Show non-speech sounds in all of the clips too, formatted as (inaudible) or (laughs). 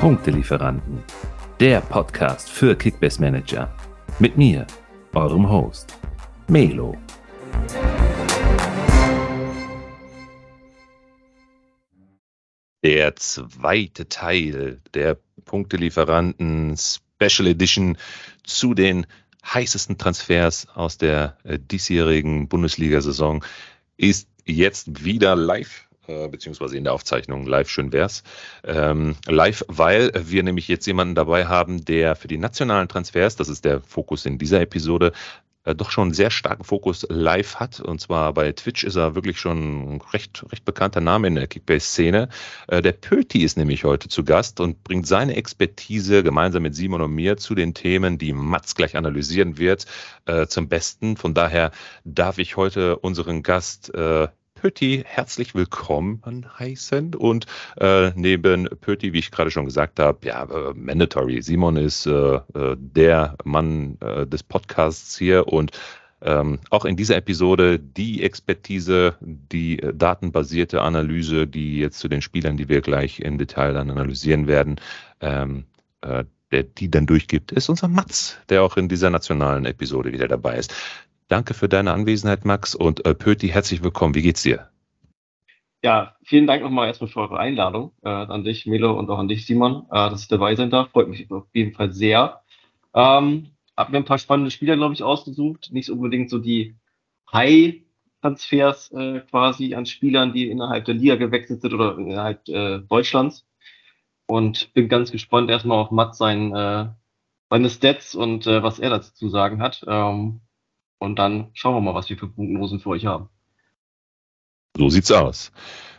Punktelieferanten, der Podcast für Kickbase Manager. Mit mir, eurem Host, Melo. Der zweite Teil der Punktelieferanten Special Edition zu den heißesten Transfers aus der äh, diesjährigen Bundesliga-Saison ist jetzt wieder live äh, beziehungsweise in der Aufzeichnung live, schön wär's. Ähm, live, weil wir nämlich jetzt jemanden dabei haben, der für die nationalen Transfers, das ist der Fokus in dieser Episode, äh, doch schon einen sehr starken Fokus live hat. Und zwar bei Twitch ist er wirklich schon ein recht, recht bekannter Name in der Kickbase-Szene. Äh, der Pöti ist nämlich heute zu Gast und bringt seine Expertise gemeinsam mit Simon und mir zu den Themen, die Mats gleich analysieren wird, zum Besten. Von daher darf ich heute unseren Gast Pötti herzlich willkommen heißen und äh, neben Pötti, wie ich gerade schon gesagt habe, ja, äh, mandatory. Simon ist äh, äh der Mann äh, des Podcasts hier und ähm, auch in dieser Episode die Expertise, die äh, datenbasierte Analyse, die jetzt zu den Spielern, die wir gleich im Detail dann analysieren werden, ähm, der die dann durchgibt, ist unser Mats, der auch in dieser nationalen Episode wieder dabei ist. Danke für deine Anwesenheit, Max. Und äh, Pöti, herzlich willkommen. Wie geht's dir? Ja, vielen Dank nochmal erstmal für eure Einladung äh, an dich, Melo, und auch an dich, Simon, äh, dass ich dabei sein darf. Freut mich auf jeden Fall sehr. Ähm, hab mir ein paar spannende Spieler, glaube ich, ausgesucht. Nicht unbedingt so die High-Transfers äh, quasi an Spielern, die innerhalb der Liga gewechselt sind oder innerhalb äh, Deutschlands. Und bin ganz gespannt erstmal auf Matt sein, äh, seine Stats und äh, was er dazu zu sagen hat. Ähm, und dann schauen wir mal, was wir für Prognosen für euch haben. So sieht's aus.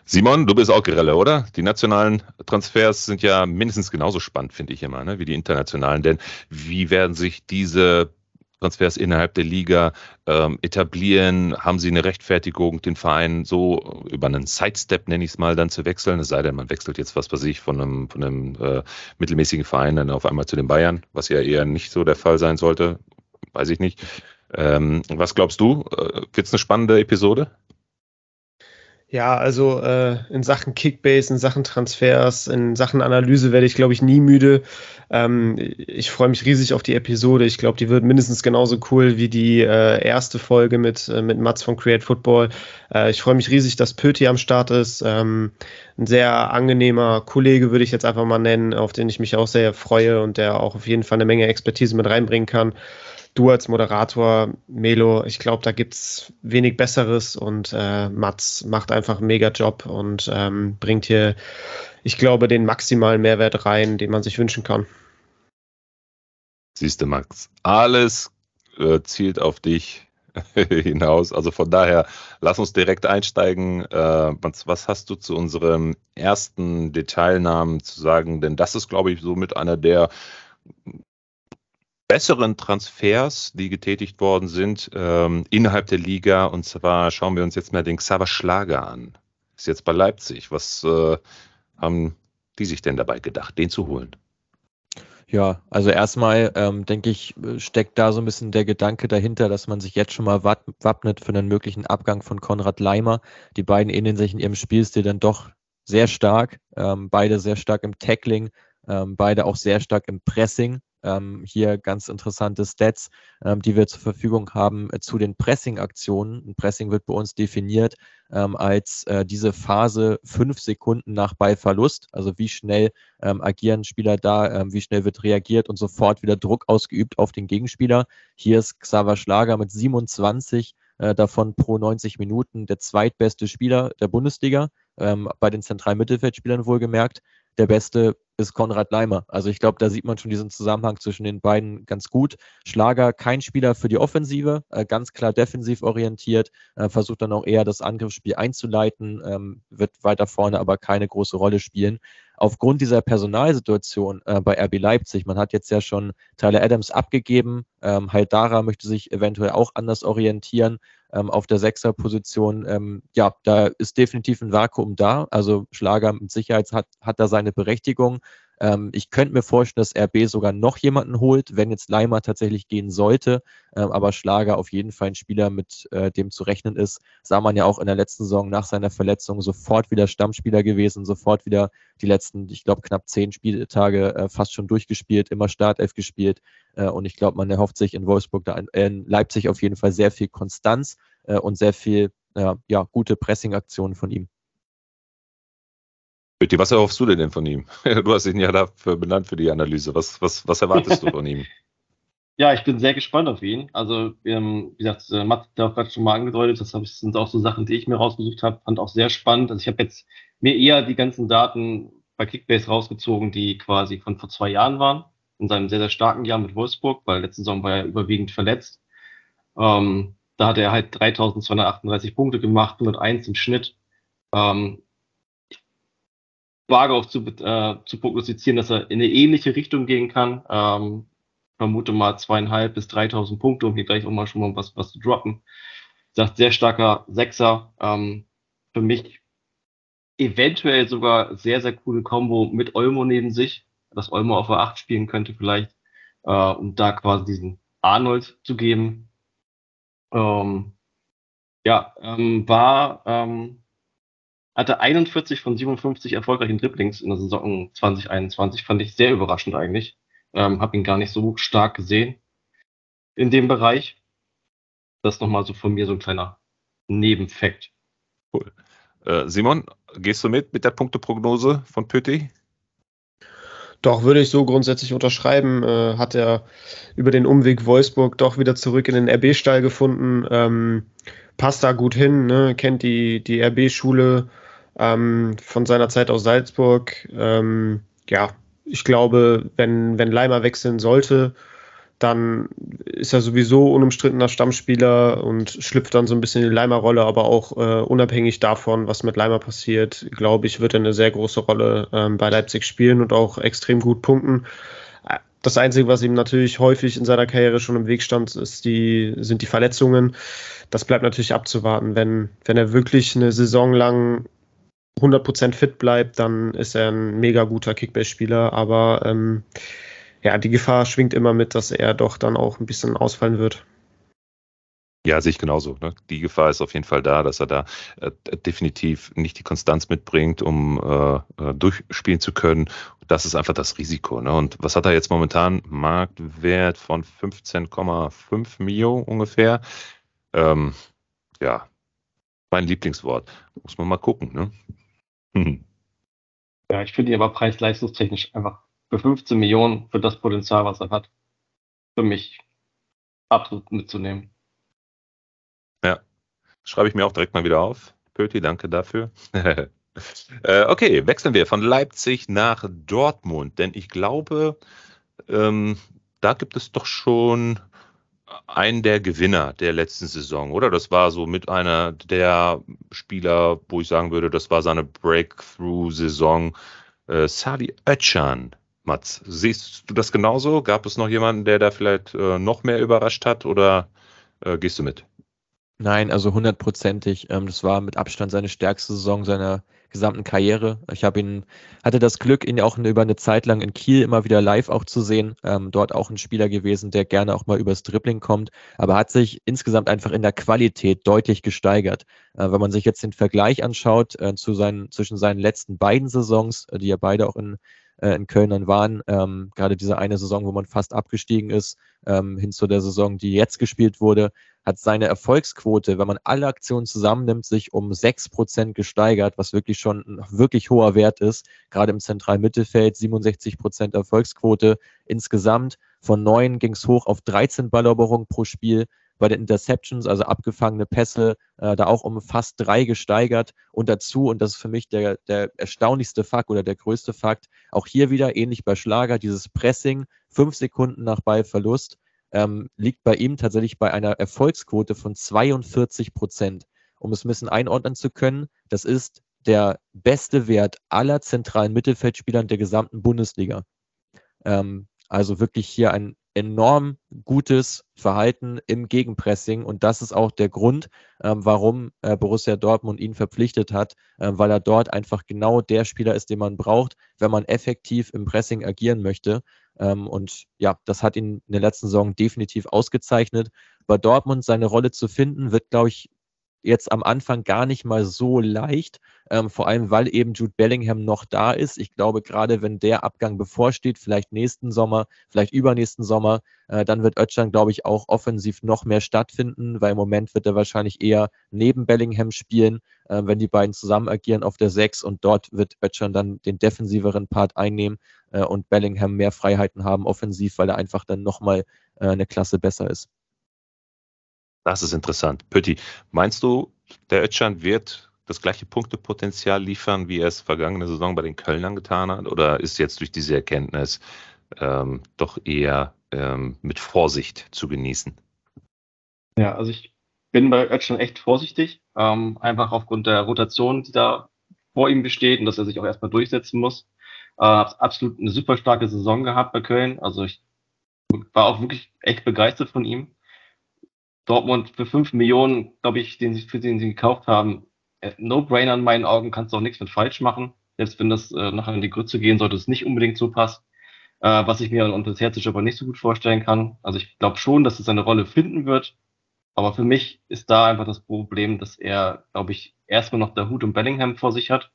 Simon, du bist auch Grelle, oder? Die nationalen Transfers sind ja mindestens genauso spannend, finde ich immer, ne, wie die internationalen. Denn wie werden sich diese Transfers innerhalb der Liga ähm, etablieren? Haben sie eine Rechtfertigung, den Verein so über einen Sidestep, nenne ich es mal, dann zu wechseln? Es sei denn, man wechselt jetzt, was weiß ich, von einem, von einem äh, mittelmäßigen Verein dann auf einmal zu den Bayern, was ja eher nicht so der Fall sein sollte. Weiß ich nicht. Ähm, was glaubst du? Äh, Wird es eine spannende Episode? Ja, also äh, in Sachen Kickbase, in Sachen Transfers, in Sachen Analyse werde ich, glaube ich, nie müde. Ähm, ich freue mich riesig auf die Episode. Ich glaube, die wird mindestens genauso cool wie die äh, erste Folge mit, äh, mit Mats von Create Football. Äh, ich freue mich riesig, dass Pöti am Start ist. Ähm, ein sehr angenehmer Kollege, würde ich jetzt einfach mal nennen, auf den ich mich auch sehr freue und der auch auf jeden Fall eine Menge Expertise mit reinbringen kann du als Moderator, Melo, ich glaube, da gibt es wenig Besseres und äh, Mats macht einfach einen mega Job und ähm, bringt hier, ich glaube, den maximalen Mehrwert rein, den man sich wünschen kann. Siehst du, Max, alles äh, zielt auf dich (laughs) hinaus. Also von daher, lass uns direkt einsteigen. Äh, was, was, hast du zu unserem ersten Detailnamen zu sagen? Denn das ist, glaube ich, so mit einer der besseren Transfers, die getätigt worden sind ähm, innerhalb der Liga. Und zwar schauen wir uns jetzt mal den Xaver Schlager an. Ist jetzt bei Leipzig. Was äh, haben die sich denn dabei gedacht, den zu holen? Ja, also erstmal ähm, denke ich, steckt da so ein bisschen der Gedanke dahinter, dass man sich jetzt schon mal wappnet für einen möglichen Abgang von Konrad Leimer. Die beiden ähneln sich in ihrem Spielstil dann doch sehr stark. Ähm, beide sehr stark im Tackling, ähm, beide auch sehr stark im Pressing. Ähm, hier ganz interessante Stats, ähm, die wir zur Verfügung haben äh, zu den Pressing-Aktionen. Pressing wird bei uns definiert ähm, als äh, diese Phase fünf Sekunden nach Ballverlust. Also wie schnell ähm, agieren Spieler da, ähm, wie schnell wird reagiert und sofort wieder Druck ausgeübt auf den Gegenspieler. Hier ist Xaver Schlager mit 27 äh, davon pro 90 Minuten der zweitbeste Spieler der Bundesliga, ähm, bei den zentralen Mittelfeldspielern wohlgemerkt. Der beste ist Konrad Leimer. Also ich glaube, da sieht man schon diesen Zusammenhang zwischen den beiden ganz gut. Schlager kein Spieler für die Offensive, äh, ganz klar defensiv orientiert, äh, versucht dann auch eher das Angriffsspiel einzuleiten, ähm, wird weiter vorne aber keine große Rolle spielen. Aufgrund dieser Personalsituation äh, bei RB Leipzig, man hat jetzt ja schon Tyler Adams abgegeben, ähm, Haidara möchte sich eventuell auch anders orientieren ähm, auf der Sechserposition. Ähm, ja, da ist definitiv ein Vakuum da. Also Schlager mit Sicherheit hat, hat da seine Berechtigung. Ähm, ich könnte mir vorstellen, dass RB sogar noch jemanden holt, wenn jetzt Leimer tatsächlich gehen sollte. Ähm, aber Schlager auf jeden Fall ein Spieler, mit äh, dem zu rechnen ist. Sah man ja auch in der letzten Saison nach seiner Verletzung sofort wieder Stammspieler gewesen, sofort wieder die letzten, ich glaube, knapp zehn Spieltage äh, fast schon durchgespielt, immer Startelf gespielt. Äh, und ich glaube, man erhofft sich in Wolfsburg, da in Leipzig auf jeden Fall sehr viel Konstanz äh, und sehr viel ja, gute Pressing-Aktionen von ihm. Bitte, was erhoffst du denn von ihm? (laughs) Du hast ihn ja dafür benannt für die Analyse. Was, was, was erwartest du von ihm? (laughs) Ja, ich bin sehr gespannt auf ihn. Also, ähm, wie gesagt, äh, Matt hat auch gerade schon mal angedeutet, das sind auch so Sachen, die ich mir rausgesucht habe, fand auch sehr spannend. Also ich habe jetzt mir eher die ganzen Daten bei Kickbase rausgezogen, die quasi von vor zwei Jahren waren, in seinem sehr, sehr starken Jahr mit Wolfsburg, weil letzte Saison war er überwiegend verletzt. Ähm, da hat er halt 3238 Punkte gemacht, 101 im Schnitt. Ähm, wage auch zu, äh, zu prognostizieren, dass er in eine ähnliche Richtung gehen kann. Ähm, vermute mal zweieinhalb bis 3000 Punkte, um hier gleich auch mal schon mal was, was zu droppen. Sagt sehr starker Sechser. Ähm, für mich eventuell sogar sehr, sehr coole Combo mit Olmo neben sich, dass Olmo auf der 8 spielen könnte vielleicht, äh, um da quasi diesen Arnold zu geben. Ähm, ja, ähm, war ähm, hatte 41 von 57 erfolgreichen Dribblings in der Saison 2021. Fand ich sehr überraschend eigentlich. Ähm, Habe ihn gar nicht so stark gesehen in dem Bereich. Das nochmal so von mir so ein kleiner Nebenfakt. Cool. Äh, Simon, gehst du mit mit der Punkteprognose von Pötti? Doch, würde ich so grundsätzlich unterschreiben. Äh, hat er über den Umweg Wolfsburg doch wieder zurück in den RB-Stall gefunden. Ähm, passt da gut hin, ne? kennt die, die RB-Schule ähm, von seiner Zeit aus Salzburg. Ähm, ja, ich glaube, wenn, wenn Leimer wechseln sollte, dann ist er sowieso unumstrittener Stammspieler und schlüpft dann so ein bisschen in die Leimer-Rolle, aber auch äh, unabhängig davon, was mit Leimer passiert, glaube ich, wird er eine sehr große Rolle ähm, bei Leipzig spielen und auch extrem gut punkten. Das Einzige, was ihm natürlich häufig in seiner Karriere schon im Weg stand, ist die, sind die Verletzungen. Das bleibt natürlich abzuwarten. Wenn, wenn er wirklich eine Saison lang 100% fit bleibt, dann ist er ein mega guter Kickbase-Spieler. Aber ähm, ja, die Gefahr schwingt immer mit, dass er doch dann auch ein bisschen ausfallen wird. Ja, sehe ich genauso. Ne? Die Gefahr ist auf jeden Fall da, dass er da äh, definitiv nicht die Konstanz mitbringt, um äh, äh durchspielen zu können. Das ist einfach das Risiko. Ne? Und was hat er jetzt momentan? Marktwert von 15,5 Mio ungefähr. Ähm, ja, mein Lieblingswort. Muss man mal gucken. Ne? Hm. Ja, ich finde ihn aber preis-leistungstechnisch einfach für 15 Millionen für das Potenzial, was er hat, für mich absolut mitzunehmen. Ja, schreibe ich mir auch direkt mal wieder auf. Pöti, danke dafür. (laughs) äh, okay, wechseln wir von Leipzig nach Dortmund, denn ich glaube, ähm, da gibt es doch schon einen der Gewinner der letzten Saison, oder? Das war so mit einer der Spieler, wo ich sagen würde, das war seine Breakthrough-Saison. Äh, Sali Özcan, Mats, siehst du das genauso? Gab es noch jemanden, der da vielleicht äh, noch mehr überrascht hat oder äh, gehst du mit? Nein, also hundertprozentig. Ähm, das war mit Abstand seine stärkste Saison seiner gesamten Karriere. Ich habe ihn, hatte das Glück, ihn auch über eine Zeit lang in Kiel immer wieder live auch zu sehen. Ähm, dort auch ein Spieler gewesen, der gerne auch mal übers Dribbling kommt, aber hat sich insgesamt einfach in der Qualität deutlich gesteigert. Äh, wenn man sich jetzt den Vergleich anschaut äh, zu seinen, zwischen seinen letzten beiden Saisons, äh, die ja beide auch in äh, in Köln dann waren. Ähm, gerade diese eine Saison, wo man fast abgestiegen ist, ähm, hin zu der Saison, die jetzt gespielt wurde, hat seine Erfolgsquote, wenn man alle Aktionen zusammennimmt, sich um sechs Prozent gesteigert, was wirklich schon ein wirklich hoher Wert ist. Gerade im zentralen Mittelfeld 67 Prozent Erfolgsquote insgesamt. Von neun ging es hoch auf 13 Balleroberungen pro Spiel bei den Interceptions, also abgefangene Pässe, äh, da auch um fast drei gesteigert. Und dazu, und das ist für mich der, der erstaunlichste Fakt oder der größte Fakt, auch hier wieder ähnlich bei Schlager, dieses Pressing, fünf Sekunden nach Ballverlust, ähm, liegt bei ihm tatsächlich bei einer Erfolgsquote von 42 Prozent. Um es ein bisschen einordnen zu können, das ist der beste Wert aller zentralen Mittelfeldspielern der gesamten Bundesliga. Ähm, also wirklich hier ein enorm gutes Verhalten im Gegenpressing und das ist auch der Grund, ähm, warum äh, Borussia Dortmund ihn verpflichtet hat, äh, weil er dort einfach genau der Spieler ist, den man braucht, wenn man effektiv im Pressing agieren möchte. Ähm, und ja, das hat ihn in der letzten Saison definitiv ausgezeichnet. Bei Dortmund seine Rolle zu finden, wird, glaube ich, jetzt am Anfang gar nicht mal so leicht, ähm, vor allem weil eben Jude Bellingham noch da ist. Ich glaube, gerade wenn der Abgang bevorsteht, vielleicht nächsten Sommer, vielleicht übernächsten Sommer, äh, dann wird Özcan, glaube ich, auch offensiv noch mehr stattfinden, weil im Moment wird er wahrscheinlich eher neben Bellingham spielen, äh, wenn die beiden zusammen agieren auf der 6 und dort wird Özcan dann den defensiveren Part einnehmen äh, und Bellingham mehr Freiheiten haben offensiv, weil er einfach dann nochmal äh, eine Klasse besser ist. Das ist interessant. Pötti, meinst du, der Özcan wird das gleiche Punktepotenzial liefern, wie er es vergangene Saison bei den Kölnern getan hat? Oder ist jetzt durch diese Erkenntnis ähm, doch eher ähm, mit Vorsicht zu genießen? Ja, also ich bin bei Özcan echt vorsichtig, ähm, einfach aufgrund der Rotation, die da vor ihm besteht und dass er sich auch erstmal durchsetzen muss. Äh, absolut eine super starke Saison gehabt bei Köln. Also ich war auch wirklich echt begeistert von ihm. Dortmund für 5 Millionen, glaube ich, den für den sie gekauft haben, äh, No-Brainer in meinen Augen, kannst du auch nichts mit falsch machen. Selbst wenn das äh, nachher in die Grütze gehen sollte, es nicht unbedingt so passt. Äh, was ich mir unter das Herzlich aber nicht so gut vorstellen kann. Also ich glaube schon, dass es seine Rolle finden wird. Aber für mich ist da einfach das Problem, dass er, glaube ich, erstmal noch der Hut und Bellingham vor sich hat.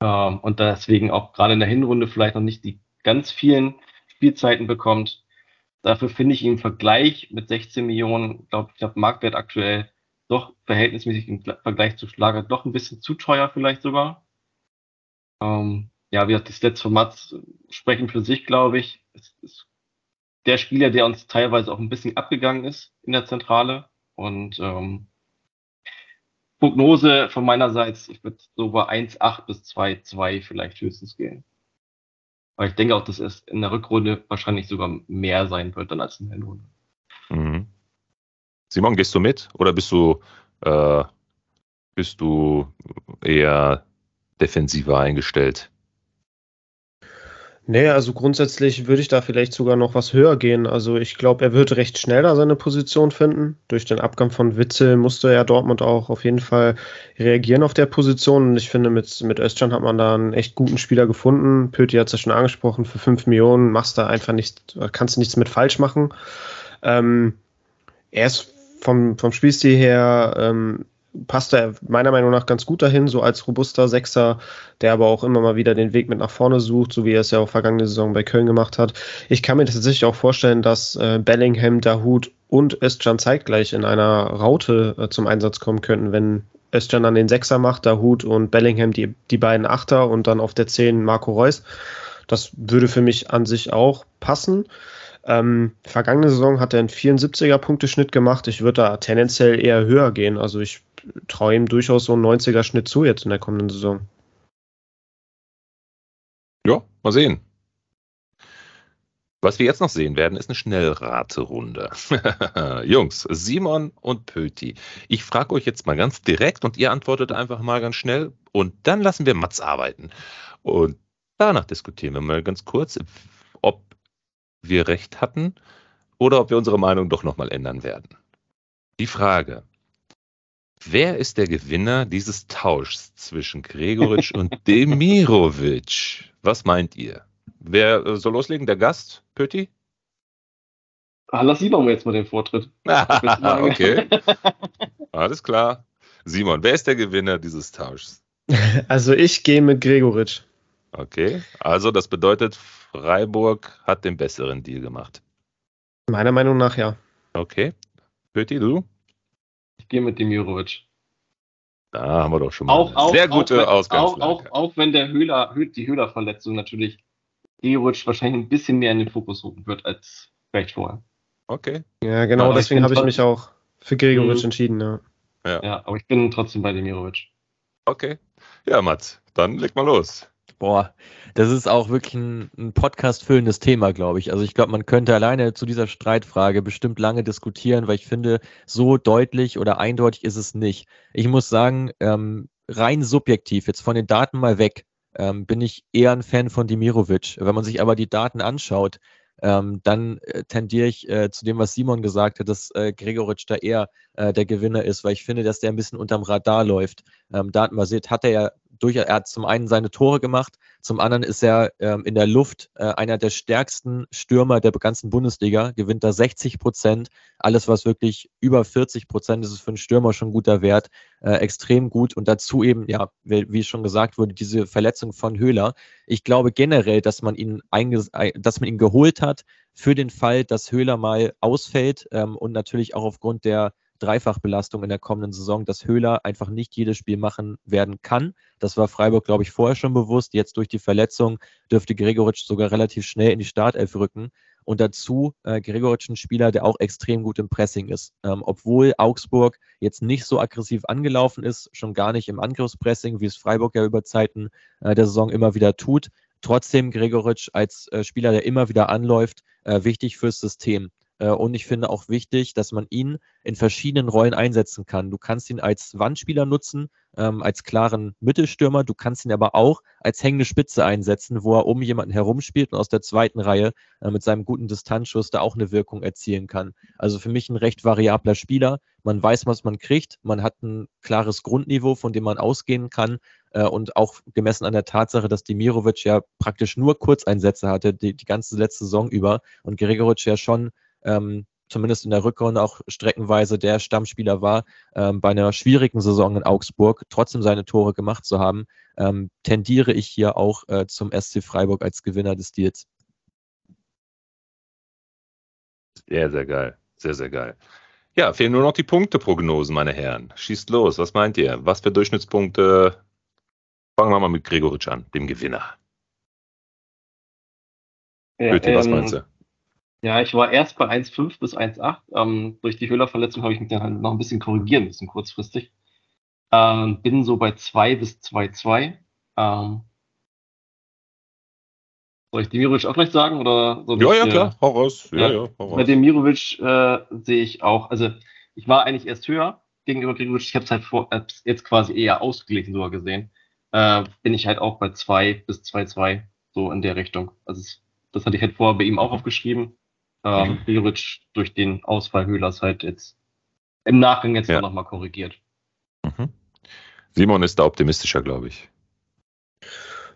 Ähm, und deswegen auch gerade in der Hinrunde vielleicht noch nicht die ganz vielen Spielzeiten bekommt. Dafür finde ich ihn im Vergleich mit 16 Millionen, glaube ich, habe Marktwert aktuell doch verhältnismäßig im Vergleich zu Schlager doch ein bisschen zu teuer vielleicht sogar. Ähm, ja, wie gesagt, die Stats von Mats sprechen für sich, glaube ich. Es ist der Spieler, der uns teilweise auch ein bisschen abgegangen ist in der Zentrale. Und ähm, Prognose von meinerseits, ich würde so bei 1,8 bis 2,2 vielleicht höchstens gehen. Aber ich denke auch, dass es in der Rückrunde wahrscheinlich sogar mehr sein wird dann als in der Hinrunde. Mhm. Simon, gehst du mit oder bist du, äh, bist du eher defensiver eingestellt? Nee, also grundsätzlich würde ich da vielleicht sogar noch was höher gehen. Also ich glaube, er wird recht schnell da seine Position finden. Durch den Abgang von Witzel musste ja Dortmund auch auf jeden Fall reagieren auf der Position. Und ich finde, mit, mit Özcan hat man da einen echt guten Spieler gefunden. Pöti hat es ja schon angesprochen, für 5 Millionen machst du einfach nicht, kannst du nichts mit falsch machen. Ähm, er ist vom, vom Spielstil her ähm, passt er meiner Meinung nach ganz gut dahin, so als robuster Sechser, der aber auch immer mal wieder den Weg mit nach vorne sucht, so wie er es ja auch vergangene Saison bei Köln gemacht hat. Ich kann mir tatsächlich auch vorstellen, dass äh, Bellingham, Dahut und Özcan zeitgleich in einer Raute äh, zum Einsatz kommen könnten, wenn Özcan dann den Sechser macht, Dahut und Bellingham die, die beiden Achter und dann auf der Zehn Marco Reus. Das würde für mich an sich auch passen. Ähm, vergangene Saison hat er einen 74er Punkteschnitt gemacht. Ich würde da tendenziell eher höher gehen. Also ich traue ihm durchaus so einen 90er Schnitt zu jetzt in der kommenden Saison. Ja, mal sehen. Was wir jetzt noch sehen werden, ist eine Schnellraterunde. (laughs) Jungs, Simon und Pöti. Ich frage euch jetzt mal ganz direkt und ihr antwortet einfach mal ganz schnell und dann lassen wir Mats arbeiten. Und danach diskutieren wir mal ganz kurz, ob wir recht hatten oder ob wir unsere Meinung doch nochmal ändern werden. Die Frage, wer ist der Gewinner dieses Tauschs zwischen Gregoritsch und (laughs) Demirovic? Was meint ihr? Wer äh, soll loslegen? Der Gast, Pötti? Ah, lass Simon jetzt mal den Vortritt. (laughs) okay. (laughs) Alles klar. Simon, wer ist der Gewinner dieses Tauschs? Also ich gehe mit Gregoritsch. Okay, also das bedeutet, Freiburg hat den besseren Deal gemacht. Meiner Meinung nach ja. Okay. Pöti, du? Ich gehe mit Demirovic. Da haben wir doch schon mal auch, eine sehr auch, gute auch, auch, auch, auch, wenn der Höhler, die Höhler-Verletzung natürlich Demirovic wahrscheinlich ein bisschen mehr in den Fokus rücken wird als vielleicht vorher. Okay. Ja, genau, aber deswegen habe ich mich auch für Gregoritsch mhm. entschieden. Ja. Ja. ja, aber ich bin trotzdem bei Demirovic. Okay. Ja, Mats, dann leg mal los. Boah, das ist auch wirklich ein, ein Podcast füllendes Thema, glaube ich. Also ich glaube, man könnte alleine zu dieser Streitfrage bestimmt lange diskutieren, weil ich finde, so deutlich oder eindeutig ist es nicht. Ich muss sagen, ähm, rein subjektiv, jetzt von den Daten mal weg, ähm, bin ich eher ein Fan von Dimirovic. Wenn man sich aber die Daten anschaut, ähm, dann äh, tendiere ich äh, zu dem, was Simon gesagt hat, dass äh, Gregoritsch da eher äh, der Gewinner ist, weil ich finde, dass der ein bisschen unterm Radar läuft. Ähm, datenbasiert hat er ja durch, er hat zum einen seine Tore gemacht, zum anderen ist er ähm, in der Luft äh, einer der stärksten Stürmer der ganzen Bundesliga, gewinnt da 60 Prozent. Alles, was wirklich über 40 Prozent ist, ist für einen Stürmer schon guter Wert, äh, extrem gut. Und dazu eben, ja, wie, wie schon gesagt wurde, diese Verletzung von Höhler. Ich glaube generell, dass man ihn, dass man ihn geholt hat für den Fall, dass Höhler mal ausfällt ähm, und natürlich auch aufgrund der Dreifachbelastung in der kommenden Saison, dass Höhler einfach nicht jedes Spiel machen werden kann. Das war Freiburg, glaube ich, vorher schon bewusst. Jetzt durch die Verletzung dürfte Gregoritsch sogar relativ schnell in die Startelf rücken. Und dazu äh, Gregoritsch ein Spieler, der auch extrem gut im Pressing ist. Ähm, obwohl Augsburg jetzt nicht so aggressiv angelaufen ist, schon gar nicht im Angriffspressing, wie es Freiburg ja über Zeiten äh, der Saison immer wieder tut. Trotzdem Gregoritsch als äh, Spieler, der immer wieder anläuft, äh, wichtig fürs System. Äh, und ich finde auch wichtig, dass man ihn in verschiedenen Rollen einsetzen kann. Du kannst ihn als Wandspieler nutzen, ähm, als klaren Mittelstürmer. Du kannst ihn aber auch als hängende Spitze einsetzen, wo er um jemanden herumspielt und aus der zweiten Reihe äh, mit seinem guten Distanzschuss da auch eine Wirkung erzielen kann. Also für mich ein recht variabler Spieler. Man weiß, was man kriegt. Man hat ein klares Grundniveau, von dem man ausgehen kann. Äh, und auch gemessen an der Tatsache, dass Dimirovic ja praktisch nur Kurzeinsätze hatte, die, die ganze letzte Saison über und Gregoritsch ja schon ähm, zumindest in der Rückrunde auch streckenweise der Stammspieler war, ähm, bei einer schwierigen Saison in Augsburg trotzdem seine Tore gemacht zu haben, ähm, tendiere ich hier auch äh, zum SC Freiburg als Gewinner des Deals. Sehr, sehr geil. Sehr, sehr geil. Ja, fehlen nur noch die Punkteprognosen, meine Herren. Schießt los. Was meint ihr? Was für Durchschnittspunkte? Fangen wir mal mit Gregoritsch an, dem Gewinner. Ja, Bitte, was ähm, meinst du? Ja, ich war erst bei 1,5 bis 1,8. Ähm, durch die Höhlerverletzung habe ich mich dann halt noch ein bisschen korrigieren müssen, kurzfristig. Ähm, bin so bei 2 bis 2,2. Ähm, soll ich Demirovic auch gleich sagen? Oder ja, ich, ja, klar, hau raus. Ja, ja, hau raus. Bei Demirovic äh, sehe ich auch, also ich war eigentlich erst höher gegenüber Gregovic. Ich habe es halt vor, jetzt quasi eher ausgeglichen sogar gesehen. Äh, bin ich halt auch bei 2 bis 2,2, so in der Richtung. Also es, das hatte ich halt vorher bei ihm auch aufgeschrieben ähm, mhm. durch den Ausfall Höhlers halt jetzt im Nachgang jetzt ja. nochmal korrigiert. Mhm. Simon ist da optimistischer, glaube ich.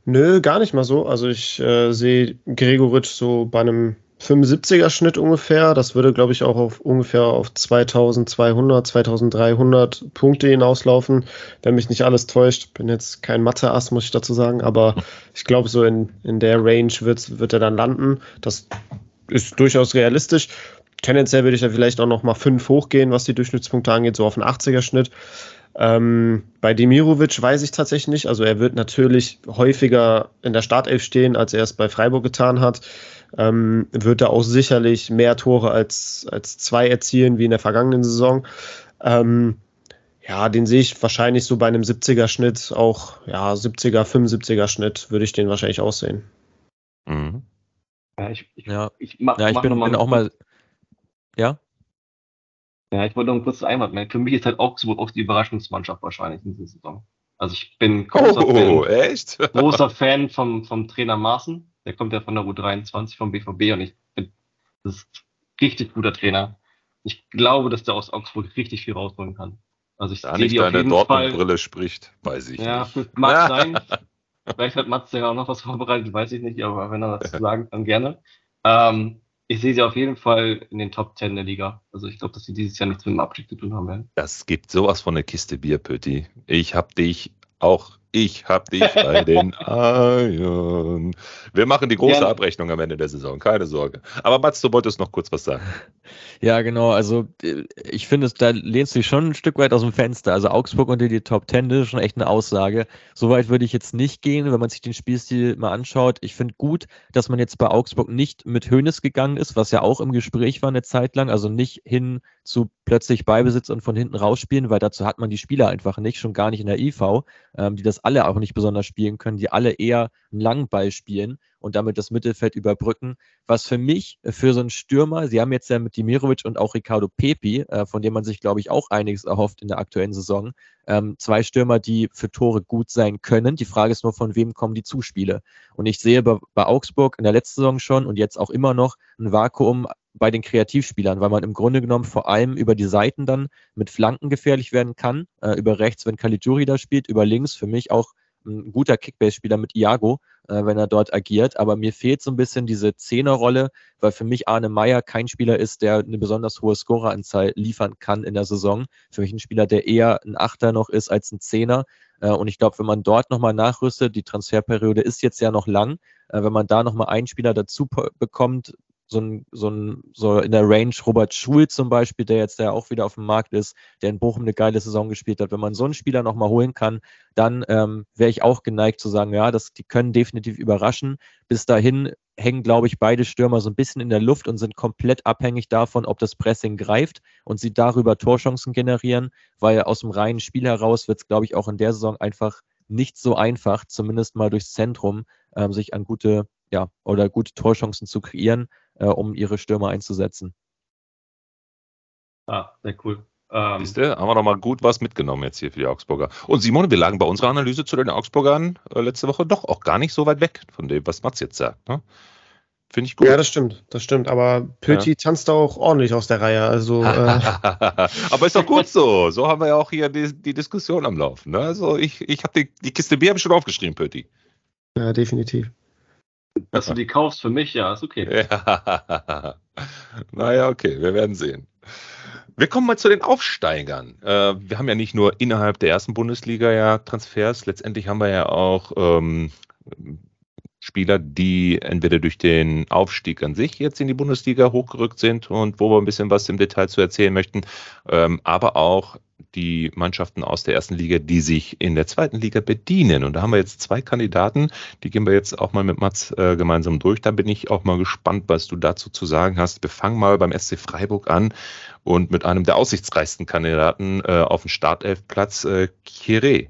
Nö, gar nicht mal so. Also ich äh, sehe Gregoritsch so bei einem 75er Schnitt ungefähr. Das würde, glaube ich, auch auf ungefähr auf 2200, 2300 Punkte hinauslaufen, wenn mich nicht alles täuscht. Bin jetzt kein Mathe-Ass, muss ich dazu sagen, aber (laughs) ich glaube, so in, in der Range wird, wird er dann landen. Das ist durchaus realistisch. Tendenziell würde ich da vielleicht auch noch mal fünf hochgehen, was die Durchschnittspunkte angeht, so auf einen 80er-Schnitt. Ähm, bei Demirovic weiß ich tatsächlich nicht. Also er wird natürlich häufiger in der Startelf stehen, als er es bei Freiburg getan hat. Ähm, wird er auch sicherlich mehr Tore als, als zwei erzielen wie in der vergangenen Saison. Ähm, ja, den sehe ich wahrscheinlich so bei einem 70er Schnitt, auch ja, 70er, 75er Schnitt würde ich den wahrscheinlich aussehen. Ja, ich, ich, ja. ich, mach, ja, ich bin, bin auch mal. Ja? Ja, ich wollte noch ein kurzes Einwand machen. Für mich ist halt Augsburg auch die Überraschungsmannschaft wahrscheinlich in dieser Saison. Also ich bin großer, oh, Fan, echt? (laughs) großer Fan vom, vom Trainer Maaßen. Der kommt ja von der U23 vom BVB und ich bin das ist ein richtig guter Trainer. Ich glaube, dass der aus Augsburg richtig viel rausholen kann. Also ich da nicht deine Dortmund-Brille spricht, weiß ich ja, nicht. Ja, (laughs) mag sein. (laughs) Vielleicht hat Mats ja auch noch was vorbereitet, weiß ich nicht, aber wenn er das sagen kann, gerne. Ähm, ich sehe sie auf jeden Fall in den Top 10 der Liga. Also ich glaube, dass sie dieses Jahr nichts mit dem Abstieg zu tun haben werden. Das gibt sowas von der Kiste Bier, Pötti. Ich habe dich auch ich hab dich bei den (laughs) Eiern. Wir machen die große ja. Abrechnung am Ende der Saison, keine Sorge. Aber Mats, du wolltest noch kurz was sagen. Ja, genau. Also äh, ich finde, da lehnst du dich schon ein Stück weit aus dem Fenster. Also Augsburg unter die Top Ten das ist schon echt eine Aussage. Soweit würde ich jetzt nicht gehen, wenn man sich den Spielstil mal anschaut. Ich finde gut, dass man jetzt bei Augsburg nicht mit Hönes gegangen ist, was ja auch im Gespräch war eine Zeit lang. Also nicht hin zu plötzlich Beibesitz und von hinten rausspielen, weil dazu hat man die Spieler einfach nicht, schon gar nicht in der IV, ähm, die das alle auch nicht besonders spielen können, die alle eher einen langen Ball spielen. und damit das Mittelfeld überbrücken. Was für mich, äh, für so einen Stürmer, sie haben jetzt ja mit Dimirovic und auch Ricardo Pepi, äh, von dem man sich, glaube ich, auch einiges erhofft in der aktuellen Saison, ähm, zwei Stürmer, die für Tore gut sein können. Die Frage ist nur, von wem kommen die Zuspiele? Und ich sehe bei, bei Augsburg in der letzten Saison schon und jetzt auch immer noch ein Vakuum bei den Kreativspielern, weil man im Grunde genommen vor allem über die Seiten dann mit Flanken gefährlich werden kann. Äh, über rechts, wenn Caligiuri da spielt, über links für mich auch ein guter Kickbase-Spieler mit Iago, äh, wenn er dort agiert. Aber mir fehlt so ein bisschen diese Zehnerrolle, weil für mich Arne Meyer kein Spieler ist, der eine besonders hohe Scoreranzahl liefern kann in der Saison. Für mich ein Spieler, der eher ein Achter noch ist als ein Zehner. Äh, und ich glaube, wenn man dort nochmal nachrüstet, die Transferperiode ist jetzt ja noch lang, äh, wenn man da nochmal einen Spieler dazu bekommt, so ein, so ein, so in der Range Robert Schul zum Beispiel, der jetzt ja auch wieder auf dem Markt ist, der in Bochum eine geile Saison gespielt hat. Wenn man so einen Spieler nochmal holen kann, dann ähm, wäre ich auch geneigt zu sagen, ja, das, die können definitiv überraschen. Bis dahin hängen, glaube ich, beide Stürmer so ein bisschen in der Luft und sind komplett abhängig davon, ob das Pressing greift und sie darüber Torchancen generieren, weil aus dem reinen Spiel heraus wird es, glaube ich, auch in der Saison einfach nicht so einfach, zumindest mal durchs Zentrum, ähm, sich an gute, ja, oder gute Torchancen zu kreieren äh, um ihre Stürmer einzusetzen. Ah, sehr cool. Ähm, Siehst du, haben wir doch mal gut was mitgenommen jetzt hier für die Augsburger. Und Simone, wir lagen bei unserer Analyse zu den Augsburgern äh, letzte Woche doch auch gar nicht so weit weg von dem, was Mats jetzt sagt. Ne? Finde ich gut. Ja, das stimmt, das stimmt. Aber Pöti ja. tanzt auch ordentlich aus der Reihe. Also, äh (laughs) Aber ist doch gut so. So haben wir ja auch hier die, die Diskussion am Laufen. Ne? Also ich, ich habe die, die Kiste Bier schon aufgeschrieben, Pöti. Ja, definitiv. Dass du die kaufst für mich, ja, ist okay. Ja. (laughs) Naja, okay, wir werden sehen. Wir kommen mal zu den Aufsteigern. Äh, wir haben ja nicht nur innerhalb der ersten Bundesliga ja Transfers, letztendlich haben wir ja auch ähm, Spieler, die entweder durch den Aufstieg an sich jetzt in die Bundesliga hochgerückt sind und wo wir ein bisschen was im Detail zu erzählen möchten, ähm, aber auch die Mannschaften aus der ersten Liga, die sich in der zweiten Liga bedienen. Und da haben wir jetzt zwei Kandidaten, die gehen wir jetzt auch mal mit Mats äh, gemeinsam durch. Da bin ich auch mal gespannt, was du dazu zu sagen hast. Wir fangen mal beim SC Freiburg an und mit einem der aussichtsreichsten Kandidaten äh, auf dem Startelfplatz, äh, Kire.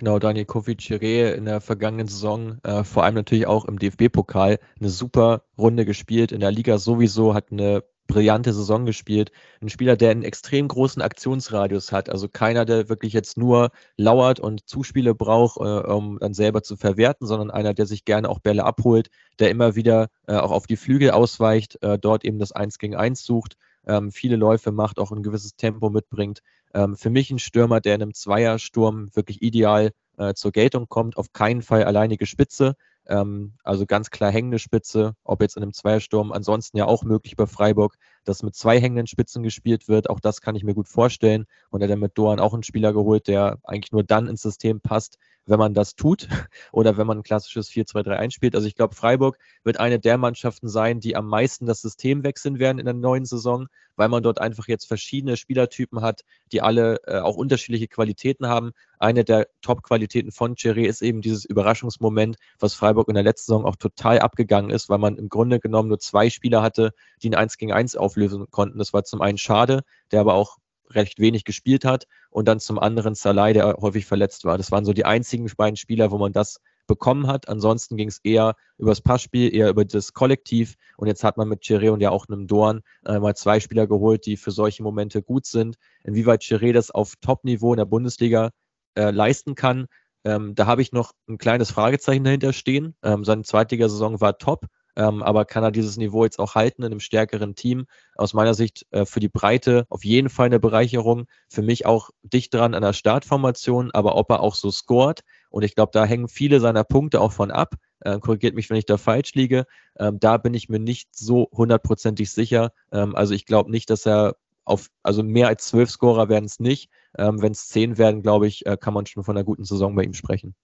Genau, Daniel Kofi-Chiré in der vergangenen Saison, äh, vor allem natürlich auch im DFB-Pokal, eine super Runde gespielt. In der Liga sowieso hat eine brillante Saison gespielt. Ein Spieler, der einen extrem großen Aktionsradius hat. Also keiner, der wirklich jetzt nur lauert und Zuspiele braucht, äh, um dann selber zu verwerten, sondern einer, der sich gerne auch Bälle abholt, der immer wieder äh, auch auf die Flügel ausweicht, äh, dort eben das Eins gegen Eins sucht, ähm, viele Läufe macht, auch ein gewisses Tempo mitbringt. Ähm, für mich ein Stürmer, der in einem Zweiersturm wirklich ideal äh, zur Geltung kommt. Auf keinen Fall alleinige Spitze, ähm, also ganz klar hängende Spitze, ob jetzt in einem Zweiersturm, ansonsten ja auch möglich bei Freiburg, dass mit zwei hängenden Spitzen gespielt wird. Auch das kann ich mir gut vorstellen. Und er hat mit Doan auch einen Spieler geholt, der eigentlich nur dann ins System passt, wenn man das tut (laughs) oder wenn man ein klassisches 4-2-3-1 spielt. Also ich glaube, Freiburg wird eine der Mannschaften sein, die am meisten das System wechseln werden in der neuen Saison, weil man dort einfach jetzt verschiedene Spielertypen hat, die alle äh, auch unterschiedliche Qualitäten haben. Eine der Top-Qualitäten von Cherry ist eben dieses Überraschungsmoment, was Freiburg in der letzten Saison auch total abgegangen ist, weil man im Grunde genommen nur zwei Spieler hatte, die ein 1 gegen 1 auflösen konnten. Das war zum einen Schade, der aber auch recht wenig gespielt hat und dann zum anderen Salai, der häufig verletzt war. Das waren so die einzigen beiden Spieler, wo man das bekommen hat. Ansonsten ging es eher über das Passspiel, eher über das Kollektiv. Und jetzt hat man mit Chiré und ja auch einem Dorn äh, mal zwei Spieler geholt, die für solche Momente gut sind. Inwieweit Chiré das auf Top-Niveau in der Bundesliga äh, leisten kann, ähm, da habe ich noch ein kleines Fragezeichen dahinter stehen. Ähm, seine Zweitligasaison war top. Ähm, aber kann er dieses Niveau jetzt auch halten in einem stärkeren Team? Aus meiner Sicht äh, für die Breite auf jeden Fall eine Bereicherung. Für mich auch dicht dran an der Startformation, aber ob er auch so scoret. Und ich glaube, da hängen viele seiner Punkte auch von ab. Äh, korrigiert mich, wenn ich da falsch liege. Ähm, da bin ich mir nicht so hundertprozentig sicher. Ähm, also ich glaube nicht, dass er auf, also mehr als zwölf Scorer werden es nicht. Ähm, wenn es zehn werden, glaube ich, äh, kann man schon von einer guten Saison bei ihm sprechen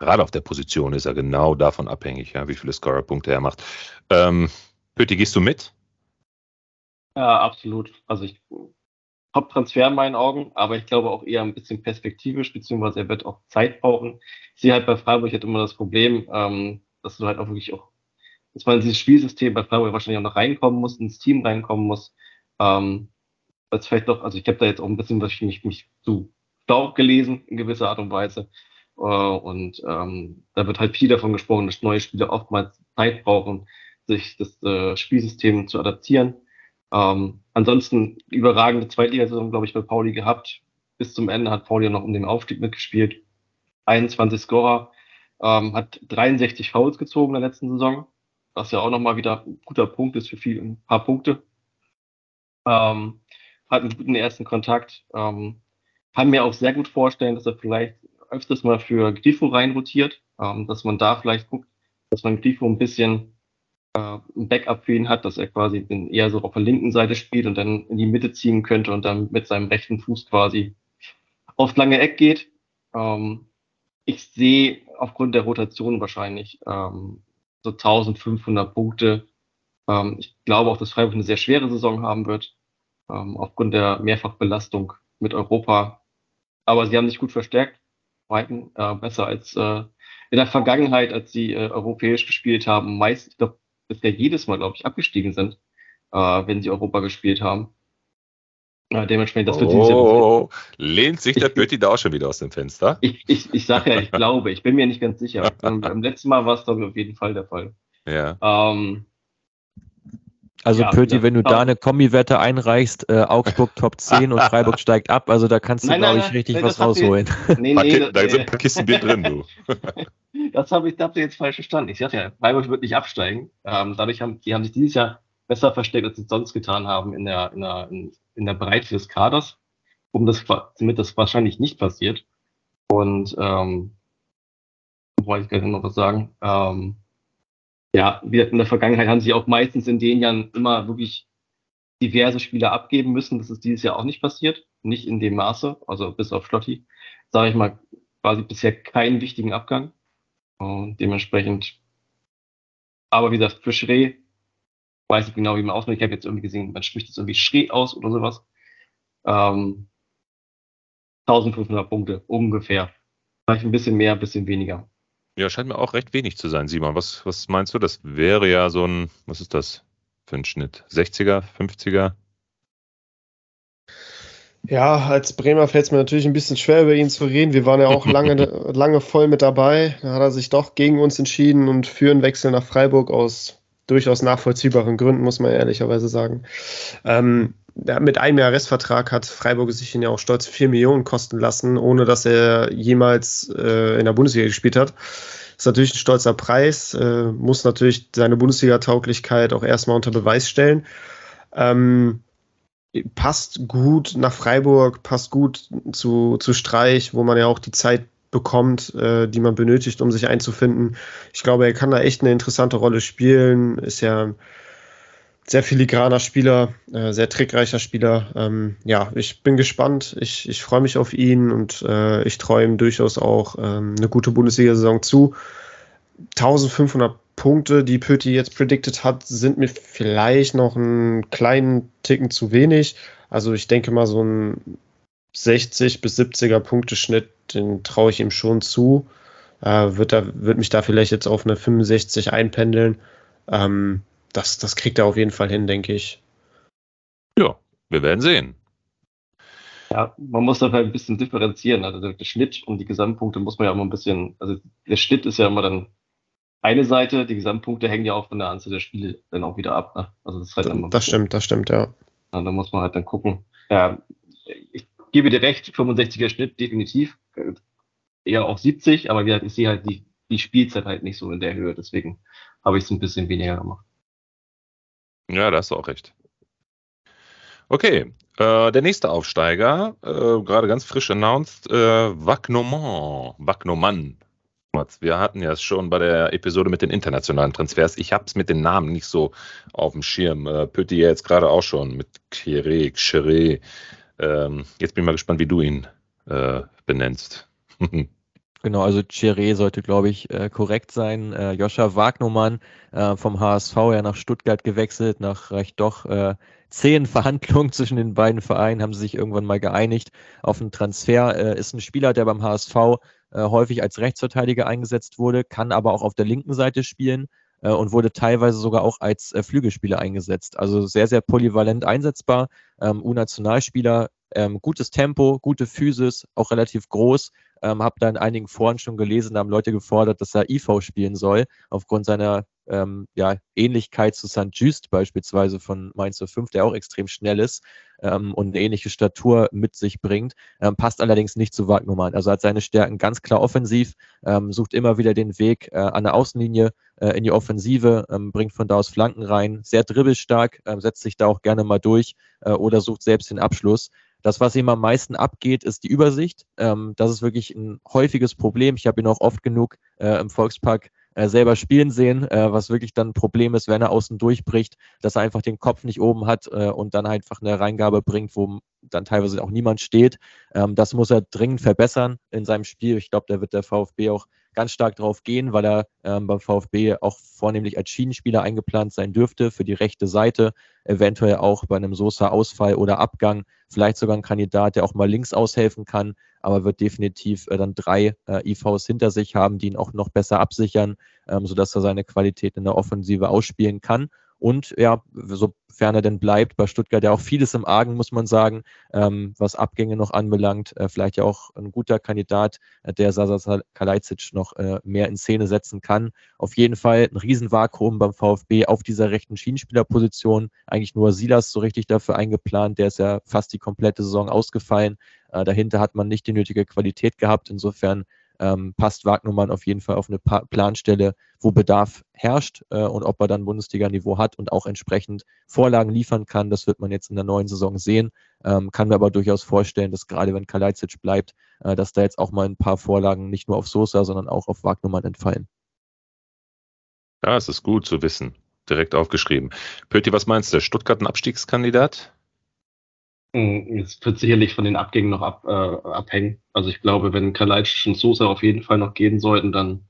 gerade auf der Position ist er genau davon abhängig, ja, wie viele Scorer-Punkte er macht. Ähm, Pötti, gehst du mit? Ja, absolut. Also ich Top-Transfer in meinen Augen, aber ich glaube auch eher ein bisschen perspektivisch, beziehungsweise er wird auch Zeit brauchen. Ich sehe halt bei Freiburg halt immer das Problem, ähm, dass du halt auch wirklich auch, dass man in dieses Spielsystem bei Freiburg wahrscheinlich auch noch reinkommen muss, ins Team reinkommen muss. Ähm, als vielleicht doch, also ich habe da jetzt auch ein bisschen wahrscheinlich mich zu Staub gelesen in gewisser Art und Weise. Äh, und ähm, da wird halt viel davon gesprochen, dass neue Spieler oftmals Zeit brauchen, sich das äh, Spielsystem zu adaptieren. Ähm, ansonsten überragende Zweitligasaison, glaube ich, bei Pauli gehabt. Bis zum Ende hat Pauli noch um den Aufstieg mitgespielt. 21 Scorer, ähm, hat 63 Fouls gezogen in der letzten Saison, was ja auch nochmal wieder ein guter Punkt ist für viel, ein paar Punkte. Ähm, hat einen guten ersten Kontakt. Ähm, kann mir auch sehr gut vorstellen, dass er vielleicht öfters mal für Grifo reinrotiert, ähm, dass man da vielleicht guckt, dass man Grifo ein bisschen äh, ein Backup für ihn hat, dass er quasi den eher so auf der linken Seite spielt und dann in die Mitte ziehen könnte und dann mit seinem rechten Fuß quasi aufs lange Eck geht. Ähm, ich sehe aufgrund der Rotation wahrscheinlich ähm, so 1500 Punkte. Ähm, ich glaube auch, dass Freiburg eine sehr schwere Saison haben wird, ähm, aufgrund der Mehrfachbelastung mit Europa. Aber sie haben sich gut verstärkt, Weiten, äh, besser als äh, in der Vergangenheit, als sie äh, europäisch gespielt haben. Meist, glaube, bisher jedes Mal, glaube ich, abgestiegen sind, äh, wenn sie Europa gespielt haben. Ja, dementsprechend, das wird oh, lehnt sich der Pötti da auch schon wieder aus dem Fenster? Ich, ich, ich sage ja, ich (laughs) glaube, ich bin mir nicht ganz sicher. (laughs) Beim letzten Mal war es, glaube ich, auf jeden Fall der Fall. Ja. Ähm, also ja, Pötti, wenn du da eine Kombi-Wette einreichst, äh, Augsburg Top (laughs) 10 und Freiburg steigt ab, also da kannst du, glaube ich, richtig nein, was rausholen. Ihr, (laughs) nee, nee, da, da sind ein paar Kisten Bier drin, du. (laughs) das habe ich, da habt ihr jetzt falsch verstanden. Ich sage ja, Freiburg wird nicht absteigen. Ähm, dadurch haben die haben sich dieses Jahr besser versteckt, als sie sonst getan haben in der, in der, in, in der Breite des Kaders, um das, damit das wahrscheinlich nicht passiert. Und ähm, wollte ich gleich noch was sagen. Ähm, ja, wie in der Vergangenheit haben sie auch meistens in den Jahren immer wirklich diverse Spieler abgeben müssen. Das ist dieses Jahr auch nicht passiert. Nicht in dem Maße, also bis auf Schlotti, sage ich mal, quasi bisher keinen wichtigen Abgang. Und dementsprechend, aber wie gesagt, für Schree weiß nicht genau, wie man ausspricht. Ich habe jetzt irgendwie gesehen, man spricht es irgendwie Schree aus oder sowas. Ähm, 1500 Punkte ungefähr. Vielleicht ein bisschen mehr, ein bisschen weniger. Ja, scheint mir auch recht wenig zu sein, Simon. Was, was meinst du? Das wäre ja so ein, was ist das für ein Schnitt? 60er, 50er? Ja, als Bremer fällt es mir natürlich ein bisschen schwer, über ihn zu reden. Wir waren ja auch lange, (laughs) lange voll mit dabei. Da hat er sich doch gegen uns entschieden und für einen Wechsel nach Freiburg aus durchaus nachvollziehbaren Gründen, muss man ehrlicherweise sagen. Ähm, mit einem Jahr Restvertrag hat Freiburg sich ihn ja auch stolz 4 Millionen kosten lassen, ohne dass er jemals äh, in der Bundesliga gespielt hat. Ist natürlich ein stolzer Preis, äh, muss natürlich seine Bundesliga-Tauglichkeit auch erstmal unter Beweis stellen. Ähm, passt gut nach Freiburg, passt gut zu, zu Streich, wo man ja auch die Zeit bekommt, äh, die man benötigt, um sich einzufinden. Ich glaube, er kann da echt eine interessante Rolle spielen. Ist ja sehr filigraner Spieler, äh, sehr trickreicher Spieler. Ähm, ja, ich bin gespannt. Ich, ich freue mich auf ihn und äh, ich träume durchaus auch ähm, eine gute Bundesliga-Saison zu. 1500 Punkte, die Pötti jetzt predicted hat, sind mir vielleicht noch einen kleinen Ticken zu wenig. Also ich denke mal so ein 60 bis 70er Punkteschnitt, den traue ich ihm schon zu. Äh, wird, da, wird mich da vielleicht jetzt auf eine 65 einpendeln. Ähm, das, das kriegt er auf jeden Fall hin, denke ich. Ja, wir werden sehen. Ja, man muss da halt ein bisschen differenzieren. Also der Schnitt und die Gesamtpunkte muss man ja immer ein bisschen, also der Schnitt ist ja immer dann eine Seite, die Gesamtpunkte hängen ja auch von der Anzahl der Spiele dann auch wieder ab. Ne? Also das, ist halt immer das stimmt, das stimmt, ja. ja. Da muss man halt dann gucken. Ja, ich gebe dir recht, 65er Schnitt definitiv. Eher auch 70, aber wie gesagt, ich sehe halt die, die Spielzeit halt nicht so in der Höhe, deswegen habe ich es ein bisschen weniger gemacht. Ja, da hast du auch recht. Okay, äh, der nächste Aufsteiger, äh, gerade ganz frisch announced, äh, Wagnoman. Wir hatten ja es schon bei der Episode mit den internationalen Transfers. Ich habe es mit den Namen nicht so auf dem Schirm. Äh, Pötti jetzt gerade auch schon mit Kire, Xere, ähm, jetzt bin ich mal gespannt, wie du ihn äh, benennst. (laughs) Genau, also Chiré sollte, glaube ich, äh, korrekt sein. Äh, Joscha Wagnermann äh, vom HSV ja nach Stuttgart gewechselt, nach recht doch äh, zehn (laughs) Verhandlungen zwischen den beiden Vereinen haben sie sich irgendwann mal geeinigt auf einen Transfer. Äh, ist ein Spieler, der beim HSV äh, häufig als Rechtsverteidiger eingesetzt wurde, kann aber auch auf der linken Seite spielen äh, und wurde teilweise sogar auch als äh, Flügelspieler eingesetzt. Also sehr, sehr polyvalent einsetzbar. Ähm, U-Nationalspieler Ähm, gutes Tempo, gute Physis, auch relativ groß. Ähm, habe da in einigen Foren schon gelesen, da haben Leute gefordert, dass er IV spielen soll, aufgrund seiner ähm, ja, Ähnlichkeit zu St. Just beispielsweise von Mainz 05, der auch extrem schnell ist ähm, und eine ähnliche Statur mit sich bringt, ähm, passt allerdings nicht zu Wagnumann. Also hat seine Stärken ganz klar offensiv, ähm, sucht immer wieder den Weg äh, an der Außenlinie äh, in die Offensive, ähm, bringt von da aus Flanken rein, sehr dribbelstark, äh, setzt sich da auch gerne mal durch äh, oder sucht selbst den Abschluss. Das, was ihm am meisten abgeht, ist die Übersicht. Ähm, das ist wirklich ein häufiges Problem. Ich habe ihn auch oft genug äh, im Volkspark äh, selber spielen sehen, äh, was wirklich dann ein Problem ist, wenn er außen durchbricht, dass er einfach den Kopf nicht oben hat äh, und dann einfach eine Reingabe bringt, wo dann teilweise auch niemand steht. Ähm, das muss er dringend verbessern in seinem Spiel. Ich glaube, da wird der VfB auch ganz stark drauf gehen, weil er ähm, beim VfB auch vornehmlich als Schienenspieler eingeplant sein dürfte für die rechte Seite, eventuell auch bei einem Sosa-Ausfall oder Abgang, vielleicht sogar ein Kandidat, der auch mal links aushelfen kann, aber wird definitiv äh, dann drei äh, IVs hinter sich haben, die ihn auch noch besser absichern, ähm, sodass er seine Qualität in der Offensive ausspielen kann. Und ja, sofern er denn bleibt, bei Stuttgart ja auch vieles im Argen, muss man sagen, ähm, was Abgänge noch anbelangt. Äh, vielleicht ja auch ein guter Kandidat, äh, der Sasa Kalajdzic noch äh, mehr in Szene setzen kann. Auf jeden Fall ein Riesenvakuum beim VfB auf dieser rechten Schienenspielerposition. Eigentlich nur Silas so richtig dafür eingeplant. Der ist ja fast die komplette Saison ausgefallen. Äh, dahinter hat man nicht die nötige Qualität gehabt. Insofern ähm, passt Wagnermann auf jeden Fall auf eine pa Planstelle, wo Bedarf herrscht äh, und ob er dann Bundesliga-Niveau hat und auch entsprechend Vorlagen liefern kann. Das wird man jetzt in der neuen Saison sehen. Ähm, kann mir aber durchaus vorstellen, dass gerade wenn Kalajdzic bleibt, äh, dass da jetzt auch mal ein paar Vorlagen nicht nur auf Sosa, sondern auch auf Wagnermann entfallen. Ja, es ist gut zu wissen. Direkt aufgeschrieben. Pöti, was meinst du? Stuttgart ein Abstiegskandidat? Hm, es wird sicherlich von den Abgängen noch ab, äh, abhängen. Also ich glaube, wenn Kalajdzic und Sosa auf jeden Fall noch gehen sollten, dann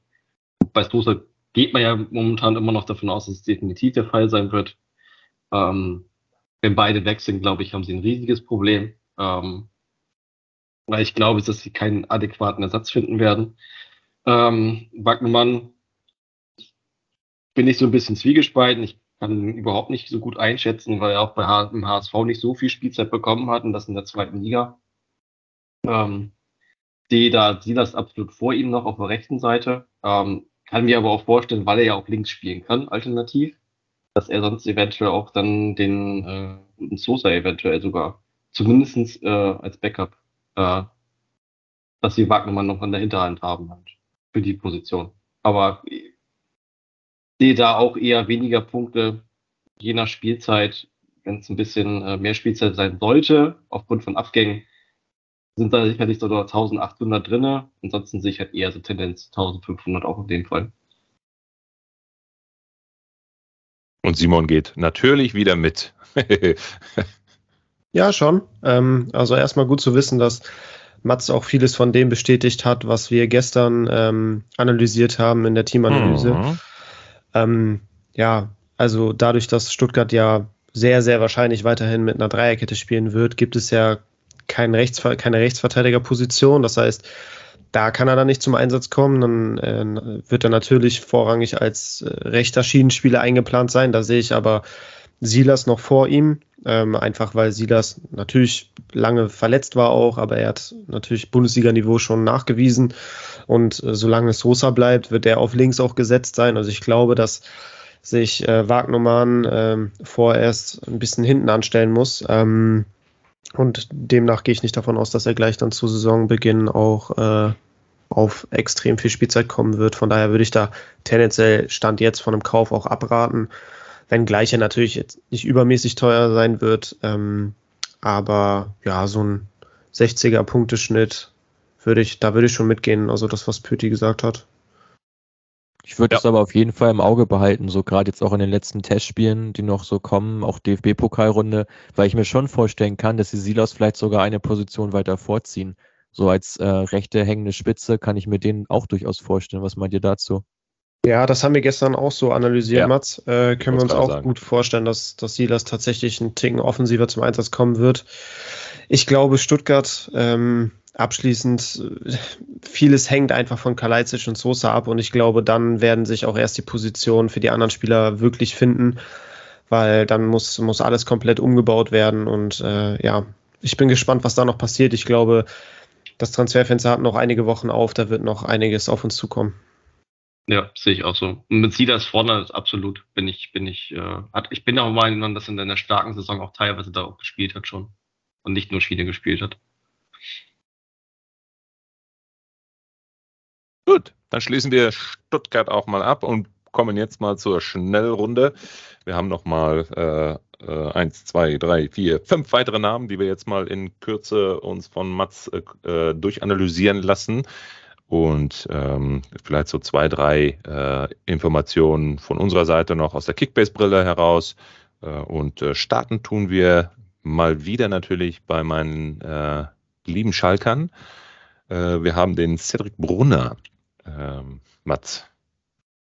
bei Sosa geht man ja momentan immer noch davon aus, dass es definitiv der Fall sein wird. Ähm, wenn beide weg sind, glaube ich, haben sie ein riesiges Problem. Ähm, weil ich glaube, dass sie keinen adäquaten Ersatz finden werden. Ähm, Wagnermann bin ich so ein bisschen zwiegespalten. Ich kann überhaupt nicht so gut einschätzen, weil er auch bei H HSV nicht so viel Spielzeit bekommen hat und das in der zweiten Liga. Ähm, sehe da Silas absolut vor ihm noch auf der rechten Seite. Ähm, kann mir aber auch vorstellen, weil er ja auch links spielen kann, alternativ, dass er sonst eventuell auch dann den äh, guten Sosa eventuell sogar zumindest äh, als Backup, äh, dass sie Wagnermann noch an der Hinterhand haben halt für die Position. Aber sehe da auch eher weniger Punkte je nach Spielzeit. Wenn es ein bisschen äh, mehr Spielzeit sein sollte, aufgrund von Abgängen, sind da sicherlich so 1800 drinne. Ansonsten sehe ich halt eher so Tendenz 1500 auch in dem Fall. Und Simon geht natürlich wieder mit. (laughs) ja, schon. Ähm, also erstmal gut zu wissen, dass Mats auch vieles von dem bestätigt hat, was wir gestern ähm, analysiert haben in der Teamanalyse. Mhm. Ähm, ja, also dadurch, dass Stuttgart ja sehr, sehr wahrscheinlich weiterhin mit einer Dreierkette spielen wird, gibt es ja kein Rechts, keine Rechtsverteidigerposition. Das heißt, da kann er dann nicht zum Einsatz kommen. Dann äh, wird er natürlich vorrangig als äh, rechter Schienenspieler eingeplant sein. Da sehe ich aber Silas noch vor ihm. Ähm, einfach weil Silas natürlich lange verletzt war auch, aber er hat natürlich Bundesliga-Niveau schon nachgewiesen. Und äh, solange Sosa bleibt, wird er auf links auch gesetzt sein. Also ich glaube, dass sich äh, Wagnermann äh, vorerst ein bisschen hinten anstellen muss. Ähm, und demnach gehe ich nicht davon aus, dass er gleich dann zu Saisonbeginn auch äh, auf extrem viel Spielzeit kommen wird. Von daher würde ich da tendenziell Stand jetzt von einem Kauf auch abraten. Wenngleich er natürlich jetzt nicht übermäßig teuer sein wird. Ähm, aber ja, so ein 60er Punkteschnitt würde ich, da würde ich schon mitgehen. Also das, was Pöti gesagt hat. Ich würde es aber auf jeden Fall im Auge behalten, so gerade jetzt auch in den letzten Testspielen, die noch so kommen, auch DFB-Pokalrunde, weil ich mir schon vorstellen kann, dass die Silas vielleicht sogar eine Position weiter vorziehen. So als äh, rechte hängende Spitze kann ich mir den auch durchaus vorstellen. Was meint ihr dazu? Ja, das haben wir gestern auch so analysiert, ja. Mats. Äh, können wir uns auch sagen. gut vorstellen, dass, dass Silas tatsächlich einen Ticken offensiver zum Einsatz kommen wird. Ich glaube, Stuttgart ähm, abschließend, äh, vieles hängt einfach von Kalajdzic und Sosa ab und ich glaube, dann werden sich auch erst die Positionen für die anderen Spieler wirklich finden, weil dann muss, muss alles komplett umgebaut werden und äh, ja, ich bin gespannt, was da noch passiert. Ich glaube, das Transferfenster hat noch einige Wochen auf, da wird noch einiges auf uns zukommen. Ja, sehe ich auch so. Und mit Silas vorne absolut bin ich, bin ich, äh, hat, ich bin auch mal, dass er in einer starken Saison auch teilweise da auch gespielt hat schon. Und nicht nur Schiene gespielt hat. Gut, dann schließen wir Stuttgart auch mal ab und kommen jetzt mal zur Schnellrunde. Wir haben noch mal äh, äh, eins, zwei, drei, vier, fünf weitere Namen, die wir jetzt mal in Kürze uns von Mats äh, äh durchanalysieren lassen und ähm, vielleicht so zwei, drei äh, Informationen von unserer Seite noch aus der Kickbase-Brille heraus. Äh, und äh, starten tun wir mal wieder natürlich bei meinen äh, lieben Schalkern. Äh, wir haben den Cedric Brunner. Ähm, Mats,